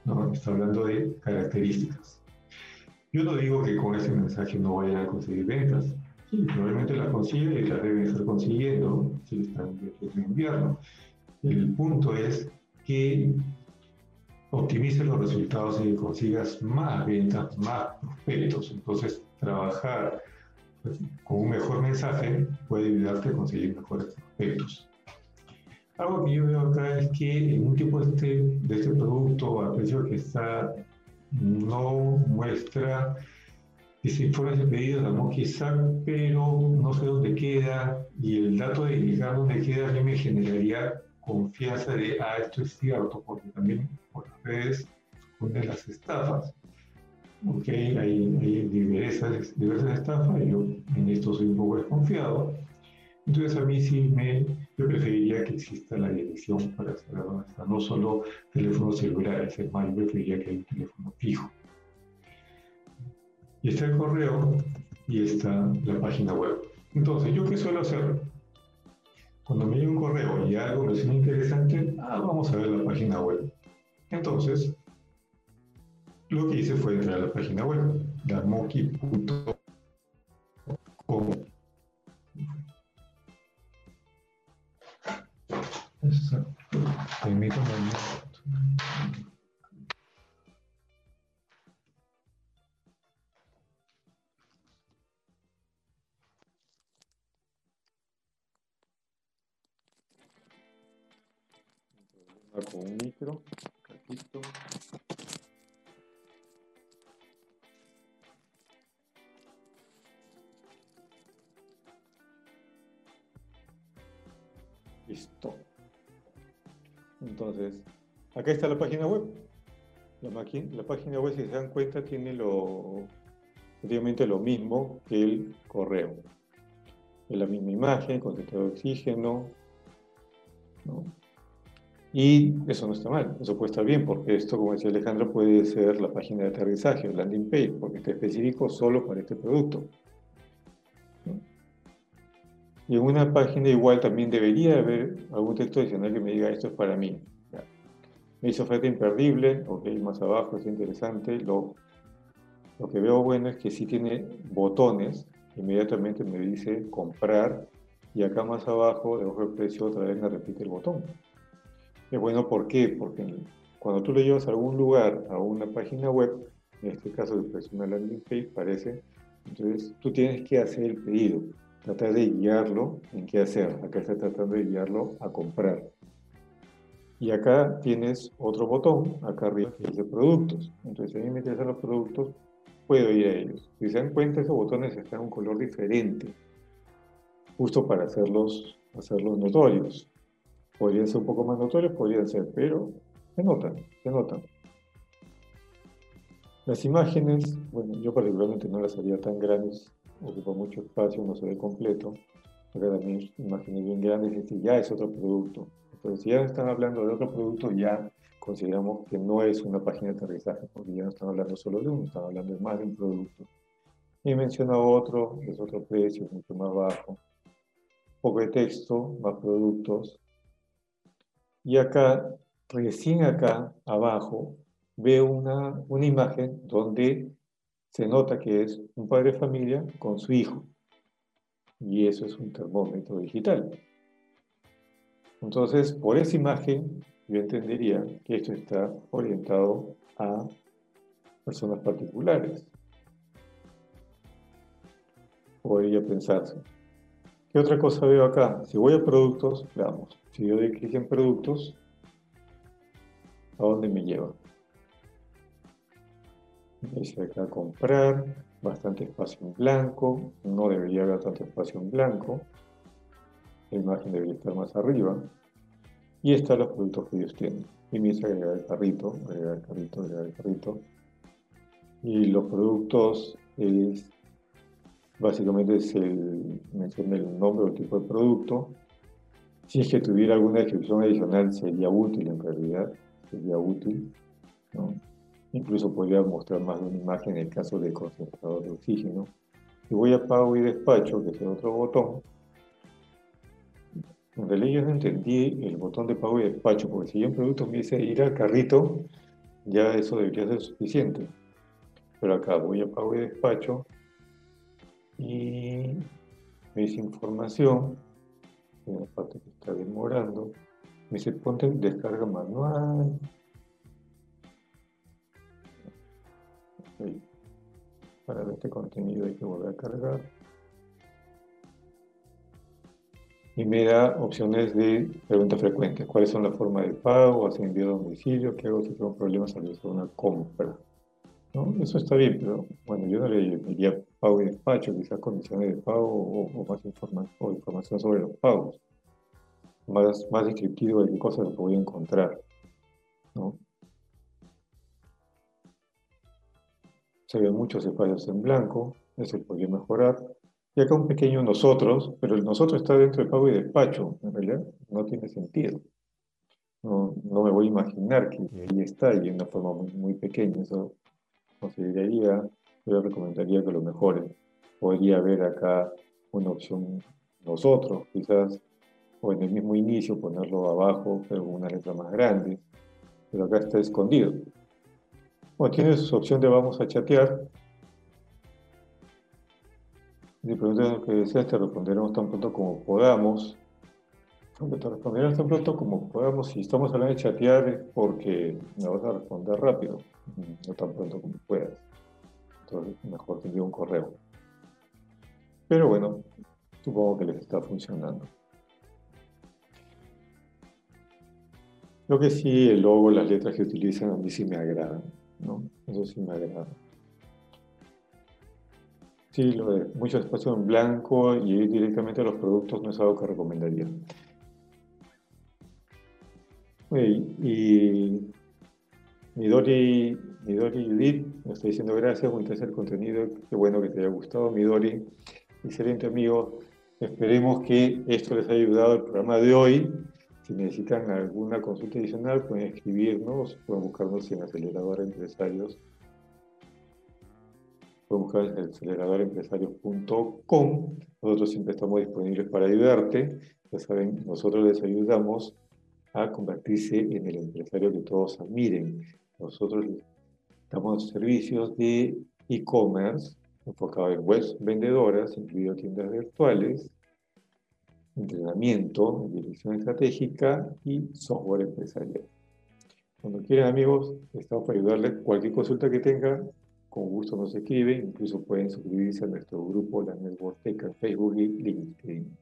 No, está hablando de características. Yo no digo que con ese mensaje no vayan a conseguir ventas. Sí, probablemente las consigue y las deben estar consiguiendo si están en invierno. El punto es que optimices los resultados y consigas más ventas, más prospectos. Entonces, trabajar con un mejor mensaje puede ayudarte a conseguir mejores prospectos. Algo que yo veo acá es que tipo de este, de este producto a precio que está no muestra ese informe de pedido de quizá, pero no sé dónde queda y el dato de indicar dónde queda a me generaría confianza de, ah, esto es cierto, porque también por las redes ponen las estafas ok, hay, diversas, diversas estafas, yo en esto soy un poco desconfiado. Entonces a mí sí me, yo preferiría que exista la dirección para saber dónde está, no solo teléfonos celulares, es más, yo preferiría que haya un teléfono fijo. Y está el correo y está la página web. Entonces, ¿yo qué suelo hacer? Cuando me llega un correo y algo me suena interesante, ah, vamos a ver la página web. Entonces, lo que hice fue entrar a la página web, tem meio tamanho. Acá está la página web. La, página web, si se dan cuenta, tiene lo, prácticamente lo mismo que el correo. Es la misma imagen, contestador de oxígeno. Y eso no está mal, eso puede estar bien, porque esto, como decía Alejandro, puede ser la página de aterrizaje, el landing page, porque está específico solo para este producto. Y en una página igual también debería haber algún texto adicional que me diga esto es para mí. Me hizo oferta imperdible, ok, más abajo es interesante. Lo, lo que veo bueno es que sí tiene botones, inmediatamente me dice comprar y acá más abajo, debajo del precio, otra vez me repite el botón. Es bueno, ¿por qué? Porque cuando tú lo llevas a algún lugar, a una página web, en este caso de una landing page, parece, entonces tú tienes que hacer el pedido tratar de guiarlo en qué hacer. Acá está tratando de guiarlo a comprar. Y acá tienes otro botón, acá arriba, que dice productos. Entonces, si a mí me interesan los productos, puedo ir a ellos. Si se dan cuenta, esos botones están en un color diferente, justo para hacerlos, hacerlos notorios. Podrían ser un poco más notorios, podrían ser, pero se notan, se notan. Las imágenes, bueno, yo particularmente no las haría tan grandes ocupa mucho espacio, no se ve completo. Acá también imágenes bien grandes y ya es otro producto. Entonces, si ya están hablando de otro producto, ya consideramos que no es una página de aterrizaje, porque ya no están hablando solo de uno, están hablando de más de un producto. Y menciona otro, es otro precio, mucho más bajo. Poco de texto, más productos. Y acá, recién acá, abajo, veo una, una imagen donde se nota que es un padre de familia con su hijo. Y eso es un termómetro digital. Entonces, por esa imagen, yo entendería que esto está orientado a personas particulares. Podría pensarse. ¿Qué otra cosa veo acá? Si voy a productos, veamos. Si yo doy clic en productos, ¿a dónde me lleva? Dice acá comprar, bastante espacio en blanco, no debería haber tanto espacio en blanco, la imagen debería estar más arriba, y están los productos que ellos tienen. Y me dice agregar el carrito, agregar el carrito, agregar el carrito, y los productos es, básicamente es el, el nombre o el tipo de producto, si es que tuviera alguna descripción adicional sería útil en realidad, sería útil. Incluso podría mostrar más de una imagen en el caso del concentrador de oxígeno. Si voy a pago y despacho, que es el otro botón, realidad yo no entendí el botón de pago y despacho, porque si yo en producto me dice ir al carrito, ya eso debería ser suficiente. Pero acá voy a pago y despacho y me dice información, en la parte que está demorando, me dice ponte descarga manual, para ver este contenido hay que volver a cargar. Y me da opciones de preguntas frecuentes. ¿Cuáles son las formas de pago? ¿Hace envío a domicilio? ¿Qué hago si tengo problemas al realizar una compra? ¿No? Eso está bien, pero bueno, yo no le diría pago y despacho, quizás condiciones de pago o, más o información sobre los pagos. Más, más descriptivo de qué cosas voy a encontrar. ¿no? se ven muchos espacios en blanco, ese podría mejorar. Y acá un pequeño nosotros, pero el nosotros está dentro de pago y despacho, en realidad no tiene sentido. No, no me voy a imaginar que ahí está y de una forma muy, muy pequeña. Eso consideraría, yo recomendaría que lo mejore. Podría haber acá una opción nosotros, quizás, o en el mismo inicio ponerlo abajo, pero con una letra más grande. Pero acá está escondido. Bueno, tienes opción de vamos a chatear. Si preguntas lo que deseas, te responderemos tan pronto como podamos. Te responderemos tan pronto como podamos. Si estamos hablando de chatear es porque me vas a responder rápido, no tan pronto como puedas. Entonces, mejor te envío un correo. Pero bueno, supongo que les está funcionando. Lo que sí, el logo, las letras que utilizan a mí sí me agradan. ¿no? Eso sí me agrada. Sí, lo de mucho espacio en blanco y ir directamente a los productos no es algo que recomendaría. y Midori, Midori Judith nos está diciendo gracias, muy interesante el contenido, qué bueno que te haya gustado, Midori. Excelente amigo, esperemos que esto les haya ayudado al programa de hoy si necesitan alguna consulta adicional, pueden escribirnos, pueden buscarnos en Acelerador Empresarios. En aceleradorempresarios.com. Nosotros siempre estamos disponibles para ayudarte. Ya saben, nosotros les ayudamos a convertirse en el empresario que todos admiren. Nosotros damos servicios de e-commerce enfocado en webs vendedoras, incluido tiendas virtuales, entrenamiento, dirección estratégica y software empresarial. Cuando quieran amigos, estamos para ayudarles. Cualquier consulta que tengan, con gusto nos escribe. Incluso pueden suscribirse a nuestro grupo, la Network Tech, en Facebook y LinkedIn.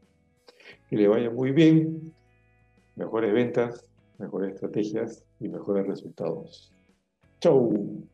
Que le vaya muy bien, mejores ventas, mejores estrategias y mejores resultados. ¡Chau!